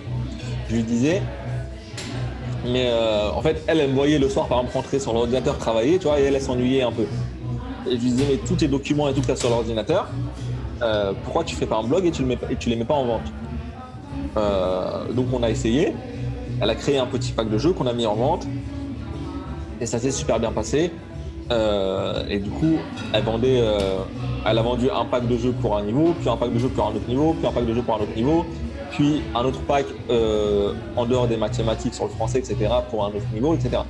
je lui disais, mais euh, en fait, elle, elle me voyait le soir, par exemple, rentrer sur l'ordinateur travailler, tu vois, et elle, elle s'ennuyait un peu. Et je lui disais, mais tous tes documents et tout que sur l'ordinateur, euh, pourquoi tu fais pas un blog et tu, le les mets pas en vente euh, Donc, on a essayé. Elle a créé un petit pack de jeux qu'on a mis en vente. Et ça s'est super bien passé. et du coup, elle vendait, elle a vendu un pack de jeux pour un niveau, puis un pack de jeux pour un autre niveau, puis un pack de jeux pour un autre niveau puis un autre pack euh, en dehors des mathématiques sur le français, etc., pour un autre niveau, etc.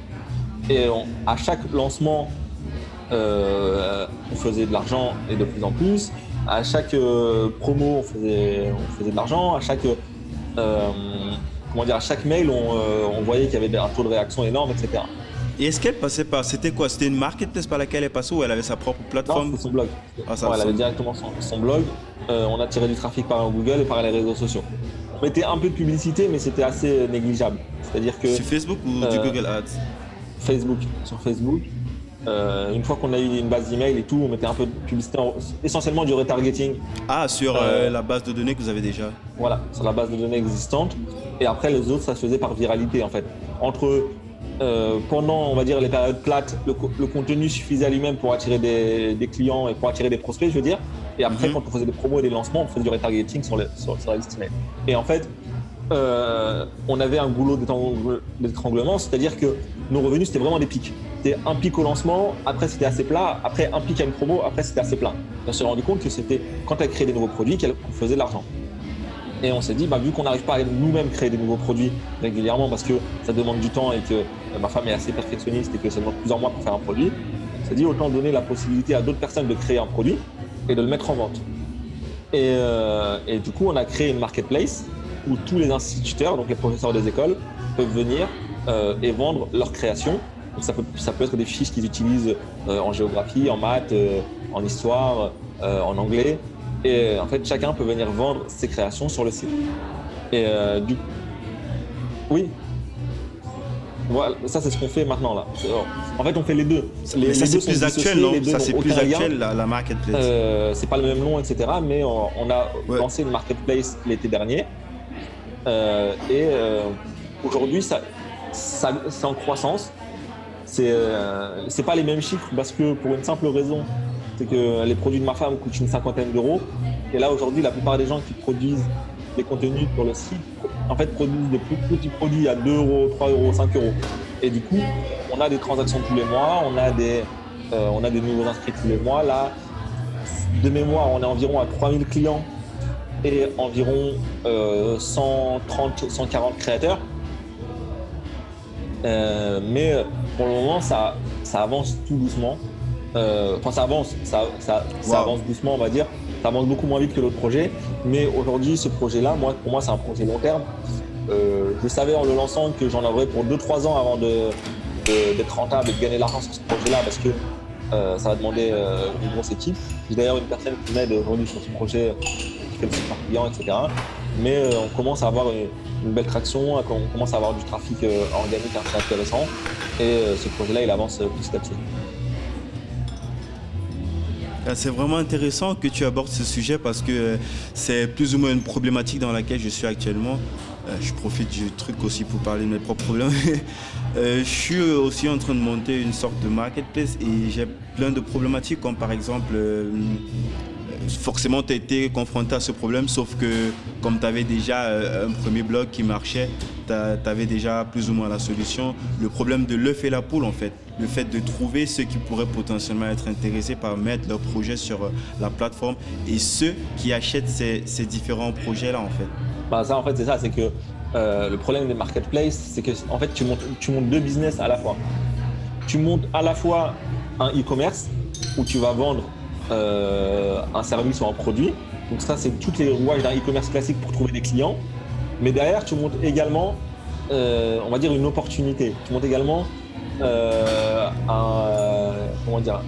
Et à chaque lancement, euh, on faisait de l'argent et de plus en plus. À chaque euh, promo, on faisait, on faisait de l'argent. À chaque comment dire, à chaque mail, on, voyait qu'il y avait un taux de réaction énorme, etc. Et est-ce qu'elle passait par. C'était quoi? C'était une marketplace par laquelle elle passait ou elle avait sa propre plateforme? Non, son blog. Ah, elle avait directement son, blog. on a tiré du trafic par Google et par les réseaux sociaux. on mettait un peu de publicité, mais c'était assez négligeable. C'est-à-dire que. Sur Facebook ou du Google Ads? Facebook, sur Facebook. Euh, une fois qu'on a eu une base d'email et tout, on mettait un peu de publicité, essentiellement du retargeting. Ah, sur euh, euh, la base de données que vous avez déjà Voilà, sur la base de données existante. Et après, les autres, ça se faisait par viralité en fait. Entre pendant, on va dire, les périodes plates, le, contenu suffisait à lui-même pour attirer des, clients et pour attirer des prospects, je veux dire. Et après, mhm. quand on faisait des promos et des lancements, on faisait du retargeting sur, les, sur, sur la liste email. Et en fait, on avait un goulot d'étranglement, c'est-à-dire que nos revenus, c'était vraiment des pics. C'était un pic au lancement, après c'était assez plat, après un pic à une promo, après c'était assez plat. On s'est rendu compte que c'était quand elle créait des nouveaux produits qu'elle faisait de l'argent. Et on s'est dit, bah, vu qu'on n'arrive pas à nous-mêmes créer des nouveaux produits régulièrement parce que ça demande du temps et que euh, ma femme est assez perfectionniste et que ça demande plusieurs mois pour faire un produit, on s'est dit autant donner la possibilité à d'autres personnes de créer un produit et de le mettre en vente. Et, euh, et, du coup, on a créé une marketplace où tous les instituteurs, donc les professeurs des écoles, peuvent venir euh, et vendre leur création ça peut, ça peut être des fiches qu'ils utilisent euh, en géographie, en maths, euh, en histoire, en anglais. Et en fait, chacun peut venir vendre ses créations sur le site. Et du oui, voilà, ça c'est ce qu'on fait maintenant là. En fait, on fait les deux. Les, ça c'est plus actuel, non? Ça c'est plus actuel la, marketplace. c'est pas le même nom, etc. Mais on, a lancé une marketplace l'été dernier. Et aujourd'hui, ça, ça c'est en croissance c'est euh, pas les mêmes chiffres parce que pour une simple raison, c'est que les produits de ma femme coûtent une cinquantaine d'euros. Et là aujourd'hui, la plupart des gens qui produisent des contenus sur le site, en fait, produisent des plus petits produits à 2 euros, 3 euros, 5 euros. Et du coup, on a des transactions tous les mois, on a des, euh, on a des nouveaux inscrits tous les mois. Là, de mémoire, on est environ à 3000 clients et environ 130, euh, 140 créateurs. mais pour le moment, ça, ça avance tout doucement. Euh, enfin, ça avance, ça, ça, avance doucement, on va dire. Ça avance beaucoup moins vite que l'autre projet. Mais aujourd'hui, ce projet-là, moi, pour moi, c'est un projet long terme. Euh, je savais en le lançant que j'en aurais pour 2-3 ans avant d'être rentable et de gagner de l'argent sur ce projet-là parce que euh, ça va demander une grosse équipe. J'ai d'ailleurs une personne qui m'aide aujourd'hui sur ce projet, par client, etc. Mais on commence à avoir une, belle traction, on commence à avoir du trafic organique assez intéressant. Et euh, ce projet-là, il avance petit à petit. C'est vraiment intéressant que tu abordes ce sujet parce que euh, c'est plus ou moins une problématique dans laquelle je suis actuellement. Euh, je profite du truc aussi pour parler de mes propres problèmes. je suis aussi en train de monter une sorte de marketplace et j'ai plein de problématiques comme par exemple forcément tu as été confronté à ce problème, sauf que comme tu avais déjà euh, un premier blog qui marchait, tu avais déjà plus ou moins la solution. Le problème de l'œuf et la poule, en fait. Le fait de trouver ceux qui pourraient potentiellement être intéressés par mettre leur projet sur euh, la plateforme et ceux qui achètent ces, différents projets-là, en fait. Bah ça, en fait, c'est ça, c'est que euh, le problème des marketplaces, c'est que en fait, tu montes, tu montes deux business à la fois. Tu montes à la fois un e-commerce où tu vas vendre euh, un service ou un produit. Donc ça, c'est toutes les rouages d'un e-commerce classique pour trouver des clients. Mais derrière, tu montes également, euh, on va dire, une opportunité. Tu montes également euh, un, comment dire,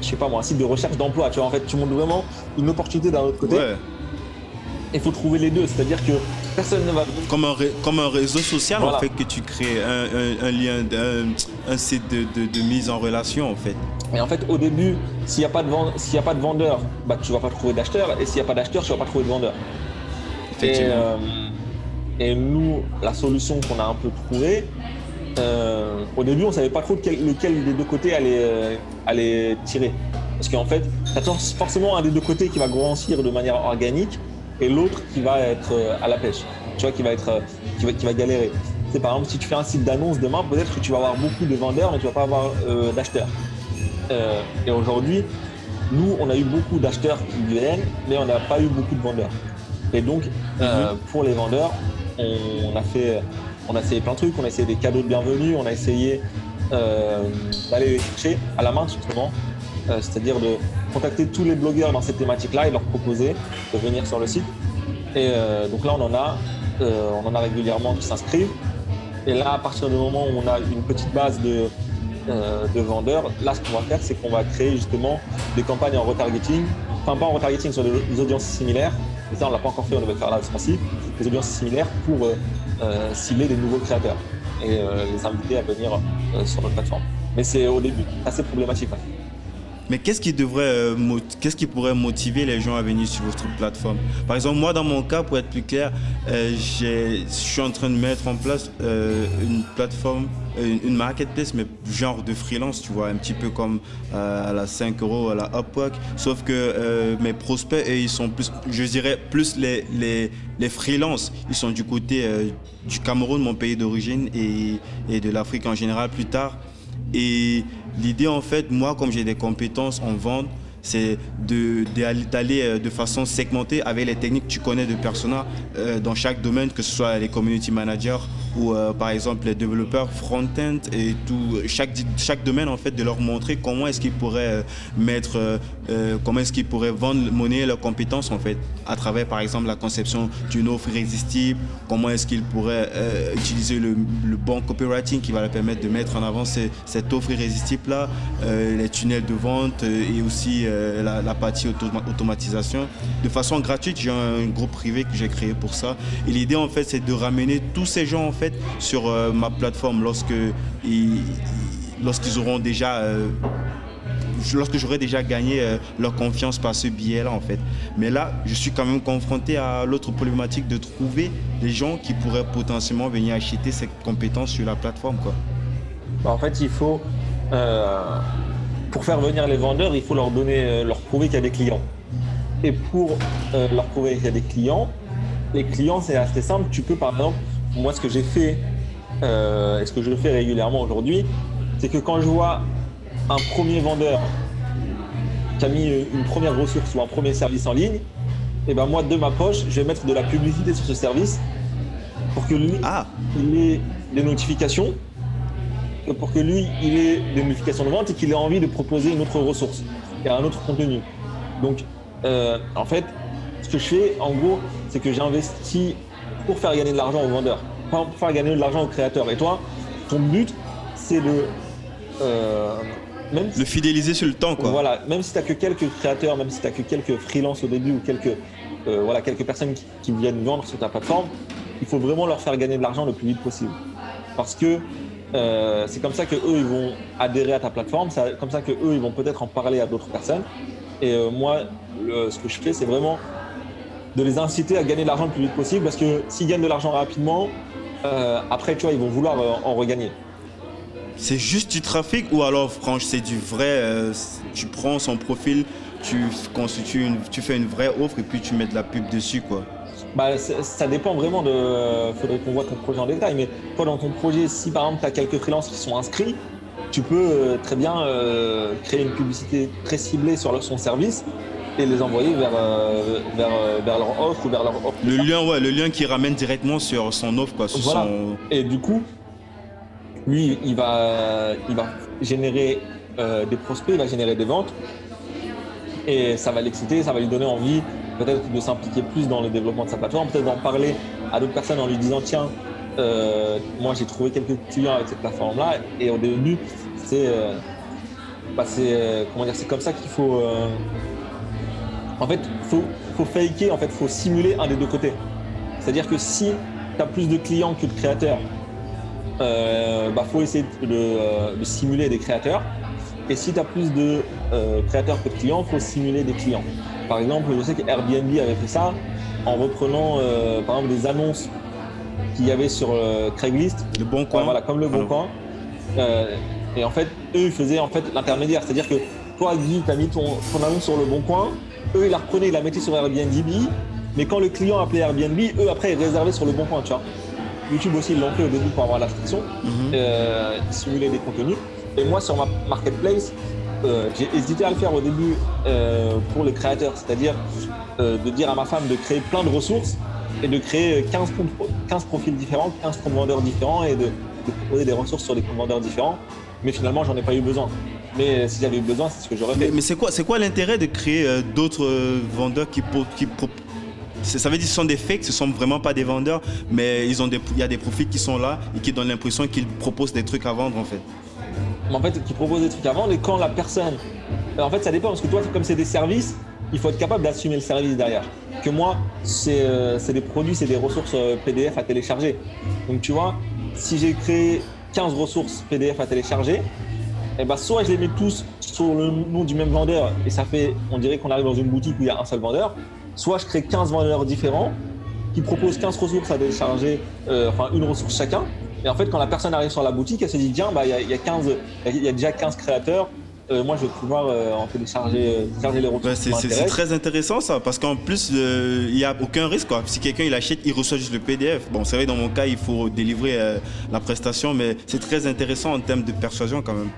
je sais pas moi, un site de recherche d'emploi. Tu vois, en fait, tu montes vraiment une opportunité d'un autre côté. Il faut trouver les deux, c'est-à-dire que personne ne va. Comme un, comme un réseau social, en fait, que tu crées un, lien, un, site de, mise en relation, en fait. Et en fait, au début, s'il n'y a, pas de a pas de vendeur, bah, tu ne vas pas trouver d'acheteur. Et s'il n'y a pas d'acheteur, tu ne vas pas trouver de vendeur. Euh, et, nous, la solution qu'on a un peu trouvée, euh, au début, on ne savait pas trop lequel des deux côtés allait, euh, allait tirer. Parce qu'en fait, tu as forcément un des deux côtés qui va grossir de manière organique et l'autre qui va être à la pêche. Tu vois, qui va, être, qui va, qui va galérer. C'est par exemple, si tu fais un site d'annonce demain, peut-être que tu vas avoir beaucoup de vendeurs, mais tu ne vas pas avoir d'acheteurs. Euh, et aujourd'hui, nous, on a eu beaucoup d'acheteurs qui viennent, mais on n'a pas eu beaucoup de vendeurs. Et donc, euh, pour les vendeurs, on, a fait, on a essayé plein de trucs. On a essayé des cadeaux de bienvenue. On a essayé euh, d'aller les chercher à la main, justement. C'est-à-dire de contacter tous les blogueurs dans cette thématique-là et leur proposer de venir sur le site. Et donc là, on en a, on en a régulièrement qui s'inscrivent. Et là, à partir du moment où on a une petite base de euh, de vendeurs. Là, ce qu'on va faire, c'est qu'on va créer justement des campagnes en retargeting enfin pas en retargeting, sur des, audiences similaires. Et ça, on l'a pas encore fait, on devait faire là ce des audiences similaires pour cibler des nouveaux créateurs et les inviter à venir sur notre plateforme. Mais c'est au début assez problématique. Mais qu'est-ce qui devrait, euh, qu'est-ce qui pourrait motiver les gens à venir sur votre plateforme? Par exemple, moi, dans mon cas, pour être plus clair, euh, je suis en train de mettre en place euh, une plateforme, une, marketplace, mais genre de freelance, tu vois, un petit peu comme à la 5 euros, à la Upwork. Sauf que mes prospects, ils sont plus, je dirais, plus les, les, les freelances. Ils sont du côté du Cameroun, mon pays d'origine, et, et de l'Afrique en général plus tard. Et l'idée, en fait, moi, comme j'ai des compétences en vente, c'est d'aller euh, de, façon segmentée avec les techniques que tu connais de persona euh, dans chaque domaine, que ce soit les community managers ou euh, par exemple les développeurs front-end et tout, chaque, chaque domaine en fait, de leur montrer comment est-ce qu'ils pourraient mettre, comment est-ce qu'ils pourraient vendre, monnaie leurs compétences en fait, à travers par exemple la conception d'une offre irrésistible, comment est-ce qu'ils pourraient utiliser le, bon copywriting qui va leur permettre de mettre en avant cette offre irrésistible là, les tunnels de vente et aussi euh, la, partie automatisation. De façon gratuite, j'ai un, groupe privé que j'ai créé pour ça. Et l'idée, en fait, c'est de ramener tous ces gens, en fait, sur euh, ma plateforme lorsque lorsqu'ils auront déjà euh, lorsque j'aurai déjà gagné leur confiance par ce biais-là, en fait. Mais là, je suis quand même confronté à l'autre problématique de trouver des gens qui pourraient potentiellement venir acheter ces compétences sur la plateforme, quoi. Bah, en fait, il faut pour faire venir les vendeurs, il faut leur donner, euh, leur prouver qu'il y a des clients. Et pour euh, leur prouver qu'il y a des clients, les clients, c'est assez simple. Tu peux, par exemple, moi, ce que j'ai fait, euh, et ce que je fais régulièrement aujourd'hui, c'est que quand je vois un premier vendeur qui a mis une première ressource ou un premier service en ligne, et eh ben moi, de ma poche, je vais mettre de la publicité sur ce service pour que lui, ah. il ait des notifications pour que lui, il ait des modifications de vente et qu'il ait envie de proposer une autre ressource et un autre contenu. Donc, euh, en fait, ce que je fais, en gros, c'est que j'investis pour faire gagner de l'argent aux vendeurs, pas pour faire gagner de l'argent aux créateurs. Et toi, ton but, c'est de. Euh, même le fidéliser sur le temps, quoi. Voilà, même si tu n'as que quelques créateurs, même si tu n'as que quelques freelances au début ou quelques, euh, voilà, quelques personnes qui, qui viennent vendre sur ta plateforme, il faut vraiment leur faire gagner de l'argent le plus vite possible. Parce que euh, c'est comme ça que eux ils vont adhérer à ta plateforme, c'est comme ça que eux ils vont peut-être en parler à d'autres personnes. Et moi, ce que je fais, c'est vraiment de les inciter à gagner de l'argent le plus vite possible, parce que s'ils gagnent de l'argent rapidement, euh, après, tu vois, ils vont vouloir en regagner. C'est juste du trafic ou alors, franchement, c'est du vrai. tu prends son profil, tu constitues, tu fais une vraie offre et puis tu mets de la pub dessus, quoi? Bah, ça dépend vraiment de. Il faudrait qu'on voit ton projet en détail. Mais toi, dans ton projet, si par exemple tu as quelques freelances qui sont inscrits, tu peux euh, très bien euh, créer une publicité très ciblée sur son service et les envoyer vers, euh, vers, vers, leur offre ou vers leur offre. Le lien, ouais, le lien qui ramène directement sur son offre. Quoi, Et du coup, lui, il va, il va générer des prospects, il va générer des ventes et ça va l'exciter, ça va lui donner envie peut-être de s'impliquer plus dans le développement de sa plateforme, peut-être d'en parler à d'autres personnes en lui disant tiens, euh, moi j'ai trouvé quelques clients avec cette plateforme-là. Et au début, c'est euh, bah, euh, comment dire, c'est comme ça qu'il faut. En fait, faut faut faker, en fait, faut simuler un des deux côtés. C'est-à-dire que si tu as plus de clients que de créateurs, il bah, faut essayer de, de, simuler des créateurs. Et si tu as plus de créateurs que de clients, il faut simuler des clients. Par exemple, je sais que Airbnb avait fait ça en reprenant euh, par exemple des annonces qu'il y avait sur euh, Craigslist. Le bon coin. voilà, comme le bon coin. Euh, et en fait, eux, ils faisaient en fait l'intermédiaire. C'est-à-dire que toi, Guy, tu as mis ton, annonce sur le bon coin. Eux, ils la reprenaient, ils la mettaient sur Airbnb. Mais quand le client appelait Airbnb, eux, après, ils réservaient sur le bon coin, tu vois. YouTube aussi, ils l'ont fait au début pour avoir l'inscription. Mm ils simulaient des contenus. Et moi, sur ma marketplace, euh, j'ai hésité à le faire au début euh, pour les créateurs, c'est-à-dire euh, de dire à ma femme de créer plein de ressources et de créer 15, 15 profils différents, 15 comptes vendeurs différents et de, proposer des ressources sur des comptes vendeurs différents. Mais finalement, j'en ai pas eu besoin. Mais si j'avais eu besoin, c'est ce que j'aurais fait. Mais, c'est quoi, c'est quoi l'intérêt de créer d'autres vendeurs qui, qui ça veut dire que ce sont des fakes, ce sont vraiment pas des vendeurs, mais ils ont il y a des profils qui sont là et qui donnent l'impression qu'ils proposent des trucs à vendre en fait en fait, qui propose des trucs à vendre. Et quand la personne. En fait, ça dépend, parce que toi, comme c'est des services, il faut être capable d'assumer le service derrière. Que moi, c'est euh, des produits, c'est des ressources euh, PDF à télécharger. Donc tu vois, si j'ai créé 15 ressources PDF à télécharger, eh ben, soit je les mets tous sur le nom du même vendeur et ça fait, on dirait qu'on arrive dans une boutique où il y a un seul vendeur, soit je crée 15 vendeurs différents qui proposent 15 ressources à télécharger, euh, enfin une ressource chacun. Et en fait, quand la personne arrive sur la boutique, elle se dit tiens, bah, il y, a, 15, il y a déjà 15 créateurs, euh, moi, je vais pouvoir euh, en télécharger, euh, les ressources. c'est très intéressant ça, parce qu'en plus, il n'y a aucun risque. Quoi. Si quelqu'un il achète, il reçoit juste le PDF. Bon, c'est vrai, dans mon cas, il faut délivrer la prestation, mais c'est très intéressant en termes de persuasion quand même.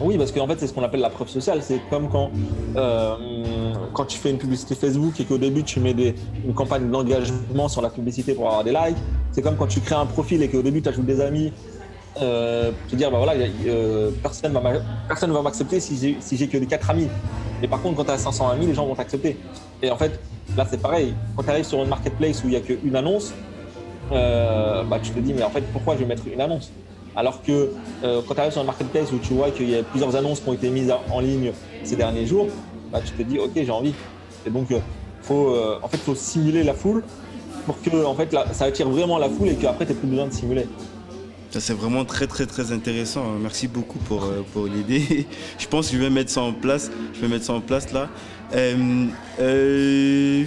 Oui, parce qu'en fait, c'est ce qu'on appelle la preuve sociale. C'est comme quand, quand tu fais une publicité Facebook et qu'au début, tu mets des, une campagne d'engagement sur la publicité pour avoir des likes. C'est comme quand tu crées un profil et qu'au début, tu ajoutes des amis euh, te dire bah voilà, euh, personne personne va m'accepter si j'ai si que des 4 amis. Et par contre, quand tu as 500 amis, les gens vont t'accepter. Et en fait, là c'est pareil. Quand tu arrives sur une marketplace où il n'y a qu'une annonce, euh, bah, tu te dis mais en fait pourquoi je vais mettre une annonce? Alors que euh, quand tu arrives sur une marketplace où tu vois qu'il y a plusieurs annonces qui ont été mises en ligne ces derniers jours, bah, tu te dis ok j'ai envie. Et donc faut en fait faut simuler la foule pour que en fait ça attire vraiment la foule et qu'après tu n'aies plus besoin de simuler. C'est vraiment très très très intéressant. Merci beaucoup pour, euh, pour l'idée. Je pense que je vais mettre ça en place. Je vais mettre ça en place là. Euh, euh,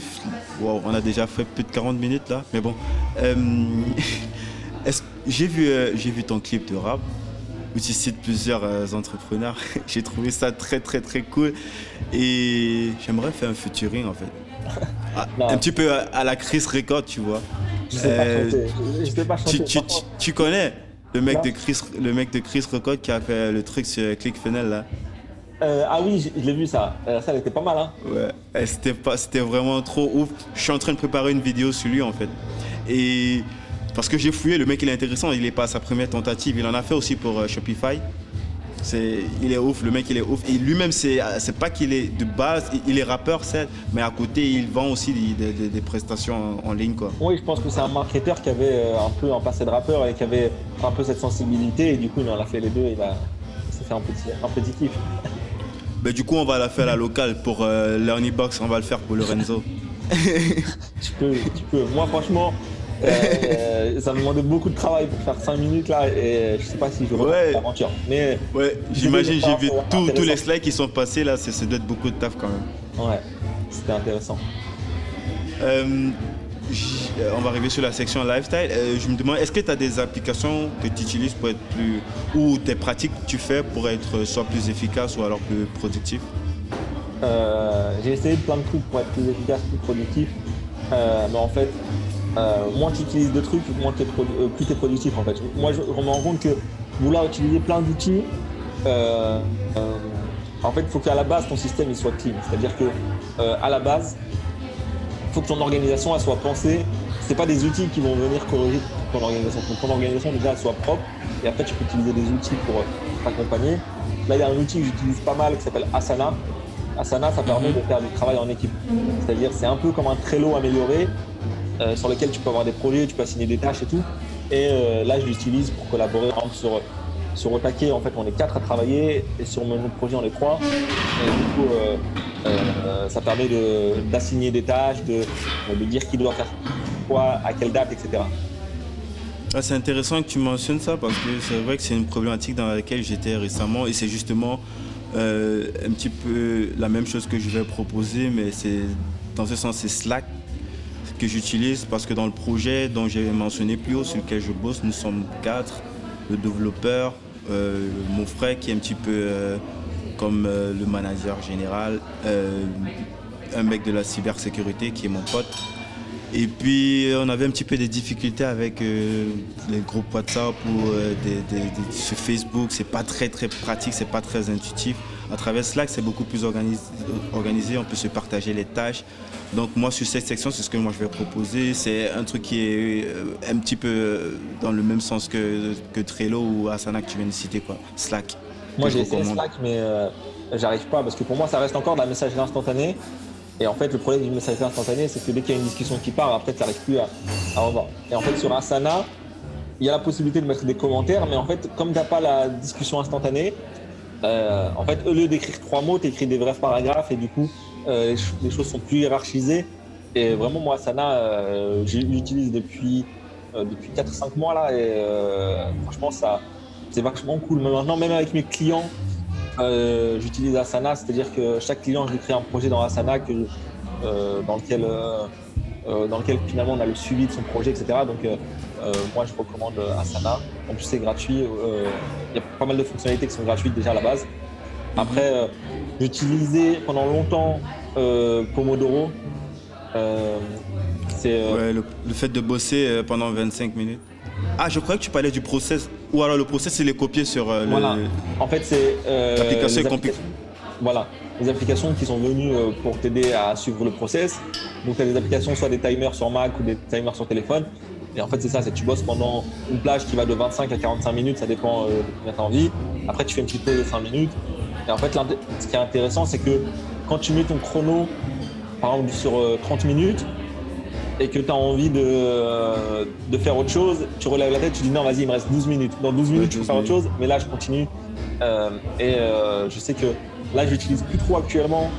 on a déjà fait plus de 40 minutes là, mais bon. j'ai vu, j'ai vu ton clip de rap où tu cites plusieurs entrepreneurs. j'ai trouvé ça très très très cool et j'aimerais faire un featuring en fait. Ah, un petit peu à, la Chris Record, tu vois. Je sais pas chanter. Je sais pas chanter. tu connais le mec, de Chris, le mec de Chris Record qui a fait le truc sur ClickFunnels là? Euh, ah oui, je, l'ai vu ça. Euh, ça, elle était pas mal, hein. Ouais, c'était pas, c'était vraiment trop ouf. Je suis en train de préparer une vidéo sur lui en fait. Et parce que j'ai fouillé, le mec il est intéressant. Il est pas à sa première tentative. Il en a fait aussi pour euh, Shopify il est ouf, le mec il est ouf. Et lui-même, c'est, pas qu'il est de base, il est rappeur, certes, mais à côté, il vend aussi des, prestations en, ligne. Quoi. Oui, je pense que c'est un marketeur qui avait euh, un peu un passé de rappeur et qui avait un peu cette sensibilité. Et du coup, il en a fait les deux. Il, va, s'est fait un petit, un petit kiff. Mais du coup, on va la faire à la locale pour euh, Box, on va le faire pour Lorenzo. tu peux, tu peux. Moi, franchement, euh, ça me demandait beaucoup de travail pour faire 5 minutes là et je sais pas si je ouais. l'aventure. Mais ouais, j'imagine, j'ai vu tous les slides qui sont passés là, ça doit être beaucoup de taf quand même. Ouais, c'était intéressant. Euh, on va arriver sur la section lifestyle. Euh, je me demande, est-ce que tu as des applications que tu utilises pour être plus. ou des pratiques que tu fais pour être soit plus efficace ou alors plus productif? J'ai essayé plein de trucs pour être plus efficace, plus productif. mais en fait, euh, moins tu utilises de trucs, moins euh, plus tu es productif en fait. Moi je, me rends compte que vouloir utiliser plein d'outils, euh, en fait il faut qu'à la base ton système il soit clean. C'est-à-dire que à la base, il faut que ton organisation elle soit pensée. Ce pas des outils qui vont venir corriger ton organisation. Faut ton organisation déjà soit propre et après tu peux utiliser des outils pour t'accompagner. Là il y a un outil que j'utilise pas mal qui s'appelle Asana. Asana, ça permet de faire du travail en équipe. C'est-à-dire, c'est un peu comme un Trello amélioré, euh, sur lequel tu peux avoir des projets, tu peux assigner des tâches et tout. Et euh, là, je l'utilise pour collaborer. Par exemple, sur, sur en fait, on est quatre à travailler et sur mon projet, on est trois. Et du coup, euh, ça permet d'assigner des tâches, de, de dire qui doit faire quoi, à quelle date, etc. Ah, c'est intéressant que tu mentionnes ça parce que c'est vrai que c'est une problématique dans laquelle j'étais récemment et c'est justement un petit peu la même chose que je vais proposer, mais c'est dans ce sens c'est Slack que j'utilise parce que dans le projet dont j'ai mentionné plus haut, sur lequel je bosse, nous sommes quatre. Le développeur, euh, mon frère qui est un petit peu euh, comme euh, le manager général, un mec de la cybersécurité qui est mon pote. Et puis on avait un petit peu des difficultés avec les groupes WhatsApp ou des, sur Facebook. C'est pas très très pratique, c'est pas très intuitif. À travers Slack, c'est beaucoup plus organisé, on peut se partager les tâches. Donc moi sur cette section, c'est ce que moi je vais proposer. C'est un truc qui est euh, un petit peu euh, dans le même sens que, que Trello ou Asana que tu viens de citer, quoi. Slack. Moi j'ai essayé Slack, mais euh, j'arrive pas parce que pour moi ça reste encore de la messagerie instantanée. Et en fait, le problème du messagerie instantanée, c'est que dès qu'il y a une discussion qui part, après tu n'arrives plus à, à revoir. Et en fait, sur Asana, il y a la possibilité de mettre des commentaires, mais en fait, comme tu n'as pas la discussion instantanée, en fait, au lieu d'écrire trois mots, tu écris des brefs paragraphes et du coup, les, choses sont plus hiérarchisées. Et vraiment, moi, Asana, j'utilise depuis, depuis 4-5 mois là. Et franchement, ça, c'est vachement cool. maintenant, même avec mes clients, j'utilise Asana. C'est-à-dire que chaque client, je crée un projet dans Asana dans lequel euh, dans lequel finalement on a le suivi de son projet, etc. Donc euh, euh, moi je recommande Asana. En plus c'est gratuit. Il y a pas mal de fonctionnalités qui sont gratuites déjà à la base. Après, j'utilisais pendant longtemps Pomodoro. c'est le, fait de bosser pendant 25 minutes. Ah, je croyais que tu parlais du process. Ou alors le process, c'est les copier sur voilà. En fait, c'est. L'application est compliquée. Voilà des applications qui sont venues euh, pour t'aider à suivre le process. Donc, tu as des applications, soit des timers sur Mac ou des timers sur téléphone. Et en fait, c'est ça, c'est que tu bosses pendant une plage qui va de 25 à 45 minutes, ça dépend euh, de combien tu as envie. Après, tu fais une petite pause de 5 minutes. Et en fait, ce qui est intéressant, c'est que quand tu mets ton chrono, par exemple, sur 30 euh, minutes, et que tu as envie de, de, faire autre chose, tu relèves la tête, tu dis non, vas-y, il me reste 12 minutes. Dans 12 minutes, je peux faire autre chose, mais là, je continue. et je sais que Là, je n'utilise plus trop actuellement,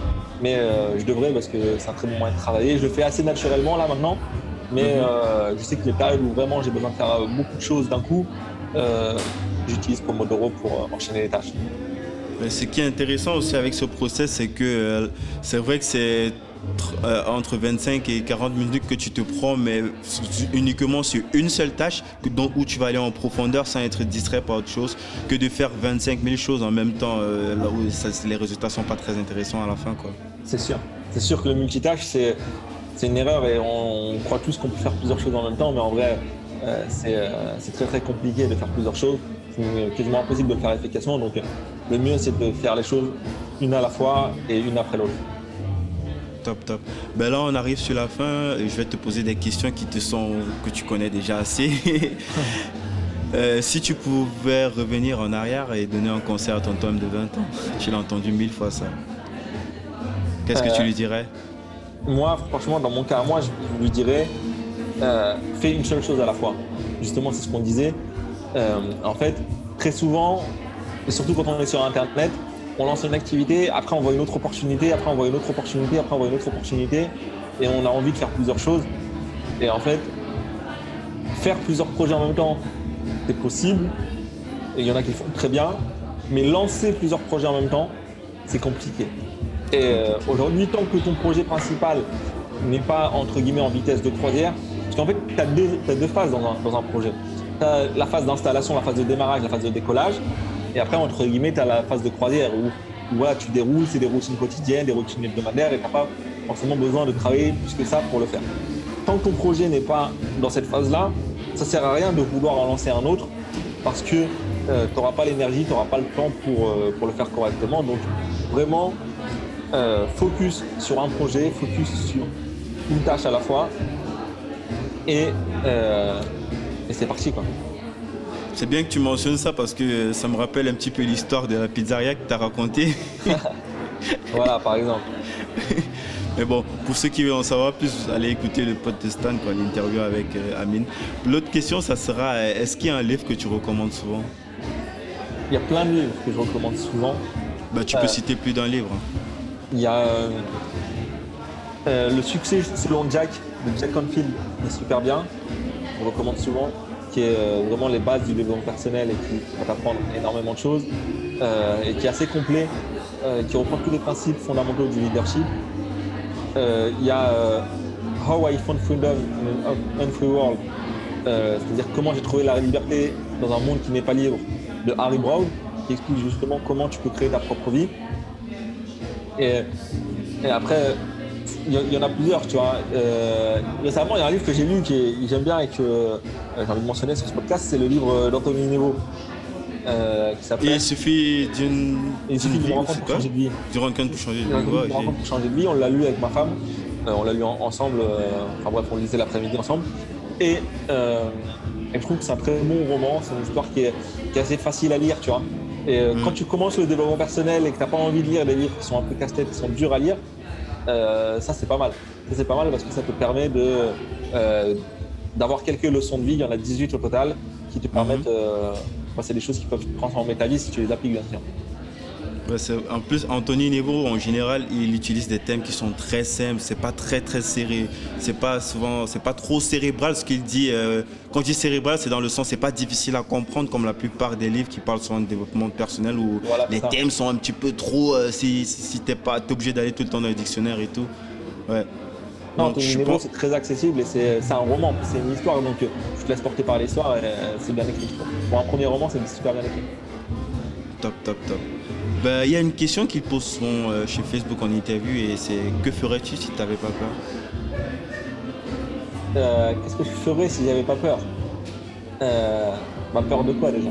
mais euh, je devrais parce que c'est un très bon moyen de travailler. Je le fais assez naturellement là maintenant, mais mhm. euh, je sais que les périodes où vraiment j'ai besoin de faire beaucoup de choses d'un coup, euh, j'utilise Pomodoro pour enchaîner les tâches. Ce qui est intéressant aussi avec ce process, c'est que c'est vrai que c'est euh, entre 25 et 40 minutes que tu te prends, mais uniquement sur une seule tâche où tu vas aller en profondeur sans être distrait par autre chose, que de faire 25 000 choses en même temps, euh, là où les résultats sont pas très intéressants à la fin. C'est sûr. C'est sûr que le multitâche, c'est, une erreur et on, croit tous qu'on peut faire plusieurs choses en même temps, mais en vrai, euh, c'est, très très compliqué de faire plusieurs choses. C'est quasiment impossible de le faire efficacement. Donc le mieux, c'est de faire les choses une à la fois et une après l'autre top, top. Ben là, on arrive sur la fin. Je vais te poser des questions qui te sont, que tu connais déjà assez. Euh, si tu pouvais revenir en arrière et donner un concert à ton homme de 20 ans, tu l'as entendu mille fois ça. Qu'est-ce que tu lui dirais? Moi, franchement, dans mon cas, moi, je lui dirais euh, fais une seule chose à la fois. Justement, c'est ce qu'on disait. Euh, en fait, très souvent, et surtout quand on est sur Internet, on lance une activité, après on voit une autre opportunité, après on voit une autre opportunité, après on voit une autre opportunité, et on a envie de faire plusieurs choses. Et en fait, faire plusieurs projets en même temps, c'est possible, et il y en a qui le font très bien, mais lancer plusieurs projets en même temps, c'est compliqué. Et euh, aujourd'hui, tant que ton projet principal n'est pas entre guillemets en vitesse de croisière, parce qu'en fait, tu as, deux phases dans un, dans un projet. As la phase d'installation, la phase de démarrage, la phase de décollage. Et après, entre guillemets, tu as la phase de croisière où, voilà, tu déroules, c'est des routines quotidiennes, des routines hebdomadaires et tu n'as pas forcément besoin de travailler plus que ça pour le faire. Tant que ton projet n'est pas dans cette phase-là, ça ne sert à rien de vouloir en lancer un autre parce que euh, tu n'auras pas l'énergie, tu n'auras pas le temps pour, euh, pour le faire correctement. Donc, vraiment, euh, focus sur un projet, focus sur une tâche à la fois et, et c'est parti quoi. C'est bien que tu mentionnes ça parce que ça me rappelle un petit peu l'histoire de la pizzeria que tu as racontée. voilà, par exemple. Mais bon, pour ceux qui veulent en savoir plus, allez écouter le pote de Stan, l'interview avec euh, Amine. L'autre question, ça sera est-ce qu'il y a un livre que tu recommandes souvent? Il y a plein de livres que je recommande souvent. Bah, tu peux euh, citer plus d'un livre. Il y a euh, Le succès selon Jack de Jack Confield, qui est super bien. Recommande souvent qui est euh, vraiment les bases du développement personnel et qui va t'apprendre énormément de choses euh, et qui est assez complet, euh, qui reprend tous les principes fondamentaux du leadership. Il y a How I Found Freedom in an Unfree World, c'est-à-dire comment j'ai trouvé la liberté dans un monde qui n'est pas libre, de Harry Brown, qui explique justement comment tu peux créer ta propre vie. Et après, il y, en a plusieurs, tu vois. Euh, récemment, il y a un livre que j'ai lu que j'aime bien et que euh, j'ai envie de mentionner sur ce podcast, c'est le livre d'Anthony Nevo. Euh, qui s'appelle. Il suffit d'une. Il suffit d'une rencontre pour changer de vie. D'une rencontre pour changer de vie. rencontre pour changer de vie. On l'a lu avec ma femme. on l'a lu ensemble. enfin bref, on le lisait l'après-midi ensemble. Et, je trouve que c'est un très bon roman. C'est une histoire qui est, assez facile à lire, tu vois. Et mm. quand tu commences le développement personnel et que tu n'as pas envie de lire des livres qui sont un peu casse-tête, qui sont durs à lire, euh, ça c'est pas mal. Ça c'est pas mal parce que ça te permet de euh, d'avoir quelques leçons de vie. Il y en a 18 au total qui te permettent. Mhm. Euh, c'est des choses qui peuvent te transformer ta vie si tu les appliques bien sûr. En plus, Anthony Nebo, en général, il utilise des thèmes qui sont très simples. C'est pas très très serré. C'est pas souvent, c'est pas trop cérébral ce qu'il dit. Euh, quand je dis cérébral, c'est dans le sens, c'est pas difficile à comprendre comme la plupart des livres qui parlent sur le développement personnel où les thèmes sont un petit peu trop. Euh, si si, t'es pas, es obligé d'aller tout le temps dans les dictionnaires et tout. Ouais. Non, Anthony Nebo, c'est très accessible et c'est un roman, c'est une histoire, donc je te laisse porter par l'histoire et c'est bien écrit. Pour un premier roman, c'est super bien écrit. Top, top, top. Ben, il y a une question qu'ils posent souvent euh, chez Facebook en interview et c'est que ferais-tu si tu n'avais pas peur? Euh, Qu'est-ce que je ferais si j'avais pas peur? Euh, Ma peur de quoi déjà?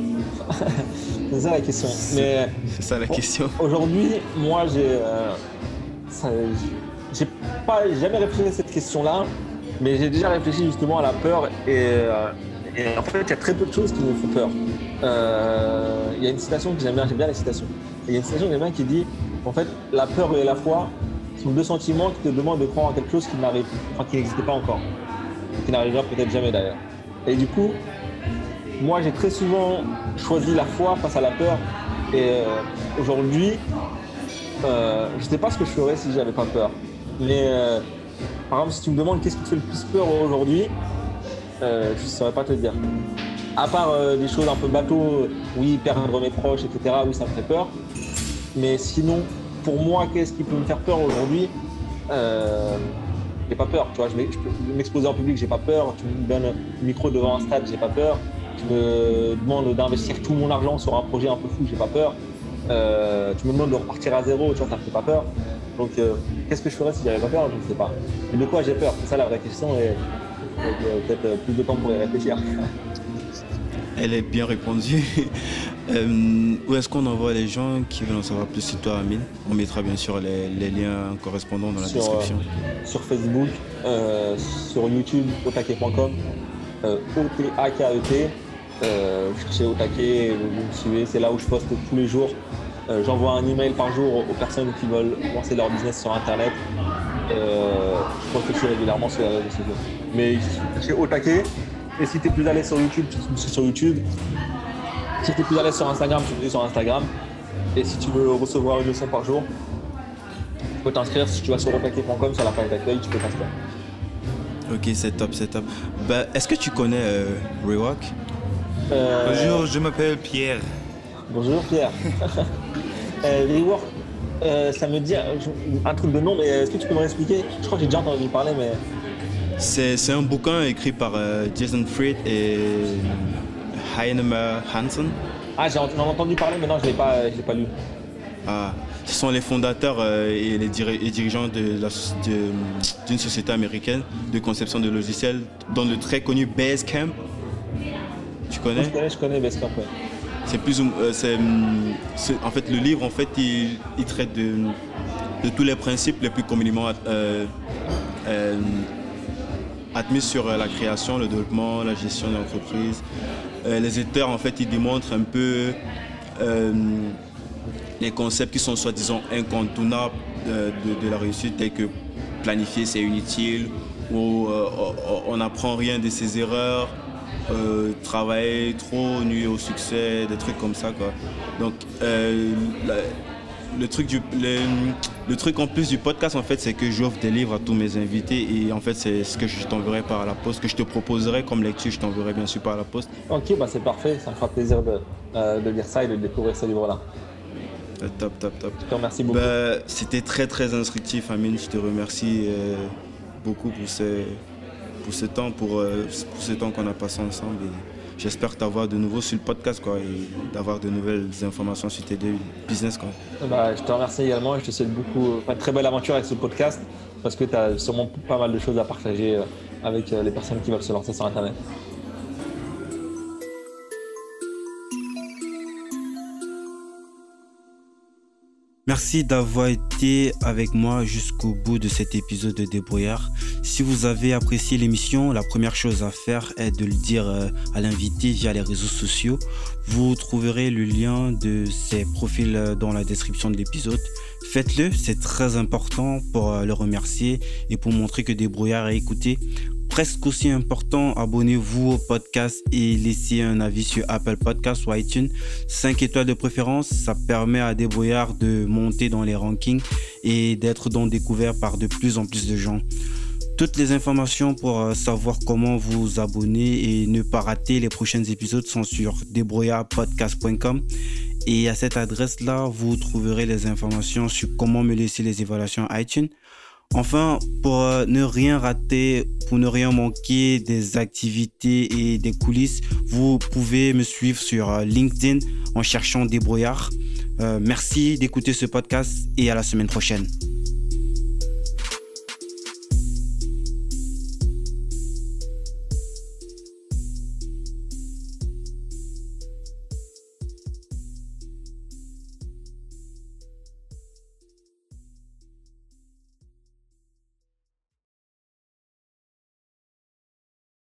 C'est ça la question. C'est ça la question. Aujourd'hui, moi j'ai. j'ai pas jamais réfléchi à cette question-là, mais j'ai déjà réfléchi justement à la peur et, et en fait il y a très peu de choses qui me font peur. Il y a une citation que j'aime bien, j'aime bien la citation il y a une citation qui dit en fait, la peur et la foi sont deux sentiments qui te demandent de croire en quelque chose qui n'arrive, enfin, qui n'existait pas encore, qui n'arrivera peut-être jamais d'ailleurs. Et du coup, moi j'ai très souvent choisi la foi face à la peur. Et euh, aujourd'hui, euh, je ne sais pas ce que je ferais si j'avais pas peur. Mais euh, par exemple, si tu me demandes qu'est-ce qui te fait le plus peur aujourd'hui, je ne saurais pas te dire. À part des choses un peu bateau, oui, perdre mes proches, etc., oui, ça me fait peur. Mais sinon, pour moi, qu'est-ce qui peut me faire peur aujourd'hui euh, J'ai pas peur, tu vois. Je m'exposer en public, j'ai pas peur. Tu me donnes un micro devant un stade, j'ai pas peur. Tu me demandes d'investir tout mon argent sur un projet un peu fou, j'ai pas peur. Euh, tu me demandes de repartir à zéro, tu vois, ça me fait pas peur. Donc, euh, qu'est-ce que je ferais si j'avais pas peur Je ne sais pas. Mais de quoi j'ai peur? C'est ça la vraie question et peut-être plus de temps pour y réfléchir. Elle est bien répondue. Euh, où est-ce qu'on envoie les gens qui veulent en savoir plus sur toi, Amine? On mettra bien sûr les, liens correspondants dans la description. Euh, sur Facebook, euh, sur YouTube, otake.com, O-T-A-K-E-T. vous cherchez Otake, vous me suivez, c'est là où je poste tous les jours. J'envoie un email par jour aux personnes qui veulent lancer leur business sur Internet. je poste aussi régulièrement sur les réseaux sociaux. Mais cherchez Otake. Et si tu es plus à l'aise sur YouTube, tu te sur YouTube. Si tu es plus à l'aise sur Instagram, tu me sur Instagram. Et si tu veux recevoir une leçon par jour, tu peux t'inscrire. Si tu vas sur repaquet.com, sur la page d'accueil, tu peux t'inscrire. Ok, c'est top, c'est top. Bah, Est-ce que tu connais euh, Rewalk euh, Bonjour, je m'appelle Pierre. Bonjour Pierre. euh, Rewalk, euh, ça me dit un truc de nom, mais est-ce que tu peux me expliquer Je crois que j'ai déjà entendu parler, mais. C'est un bouquin écrit par Jason Fried et Heinemer Hansen. Ah, j'en ai entendu parler, mais non, je ne l'ai pas, pas lu. Ah, ce sont les fondateurs euh, et les, dirigeants d'une société américaine de conception de logiciels, dont le très connu Basecamp. Tu connais? Je connais, je connais Basecamp, oui. C'est plus, euh, en fait, le livre, en fait, il, traite de, de, tous les principes les plus communément euh, admis sur la création, le développement, la gestion de l'entreprise, euh, les éditeurs, en fait, ils démontrent un peu euh, les concepts qui sont soi-disant incontournables de, la réussite, tels que planifier, c'est inutile, ou euh, on n'apprend rien de ses erreurs, travailler trop, nuit au succès, des trucs comme ça. Quoi. Donc, le truc du le, truc en plus du podcast en fait c'est que j'offre des livres à tous mes invités et en fait c'est ce que je t'enverrai par la poste que je te proposerai comme lecture je t'enverrai bien sûr par la poste. Ok bah c'est parfait. Ça me fera plaisir de, euh, de lire ça et de découvrir ce livre là euh, top top top. Je te remercie beaucoup. Bah, c'était très très instructif Amine. Je te remercie euh, beaucoup pour ce pour ce temps pour, pour ce temps qu'on a passé ensemble j'espère t'avoir de nouveau sur le podcast quoi, et d'avoir de nouvelles informations sur tes deux business. Quoi. Bah, je te remercie également et je te souhaite beaucoup, une très belle aventure avec ce podcast parce que tu as sûrement pas mal de choses à partager euh, avec euh, les personnes qui veulent se lancer sur Internet. Merci d'avoir été avec moi jusqu'au bout de cet épisode de Débrouillard. Si vous avez apprécié l'émission, la première chose à faire est de le dire euh, à l'invité via les réseaux sociaux. Vous trouverez le lien de ses profils euh, dans la description de l'épisode. Faites-le, c'est très important pour euh, le remercier et pour montrer que Débrouillard est écouté presque aussi important, abonnez-vous au podcast et laissez un avis sur Apple Podcasts ou iTunes. 5 étoiles de préférence, ça permet à Débrouillard de monter dans les rankings et d'être donc découvert par de plus en plus de gens. Toutes les informations pour euh, savoir comment vous abonner et ne pas rater les prochains épisodes sont sur débrouillardpodcast.com. Et à cette adresse-là, vous trouverez les informations sur comment me laisser les évaluations iTunes. Enfin, pour euh, ne rien rater, pour ne rien manquer des activités et des coulisses, vous pouvez me suivre sur euh, LinkedIn en cherchant Débrouillard. merci d'écouter ce podcast et à la semaine prochaine.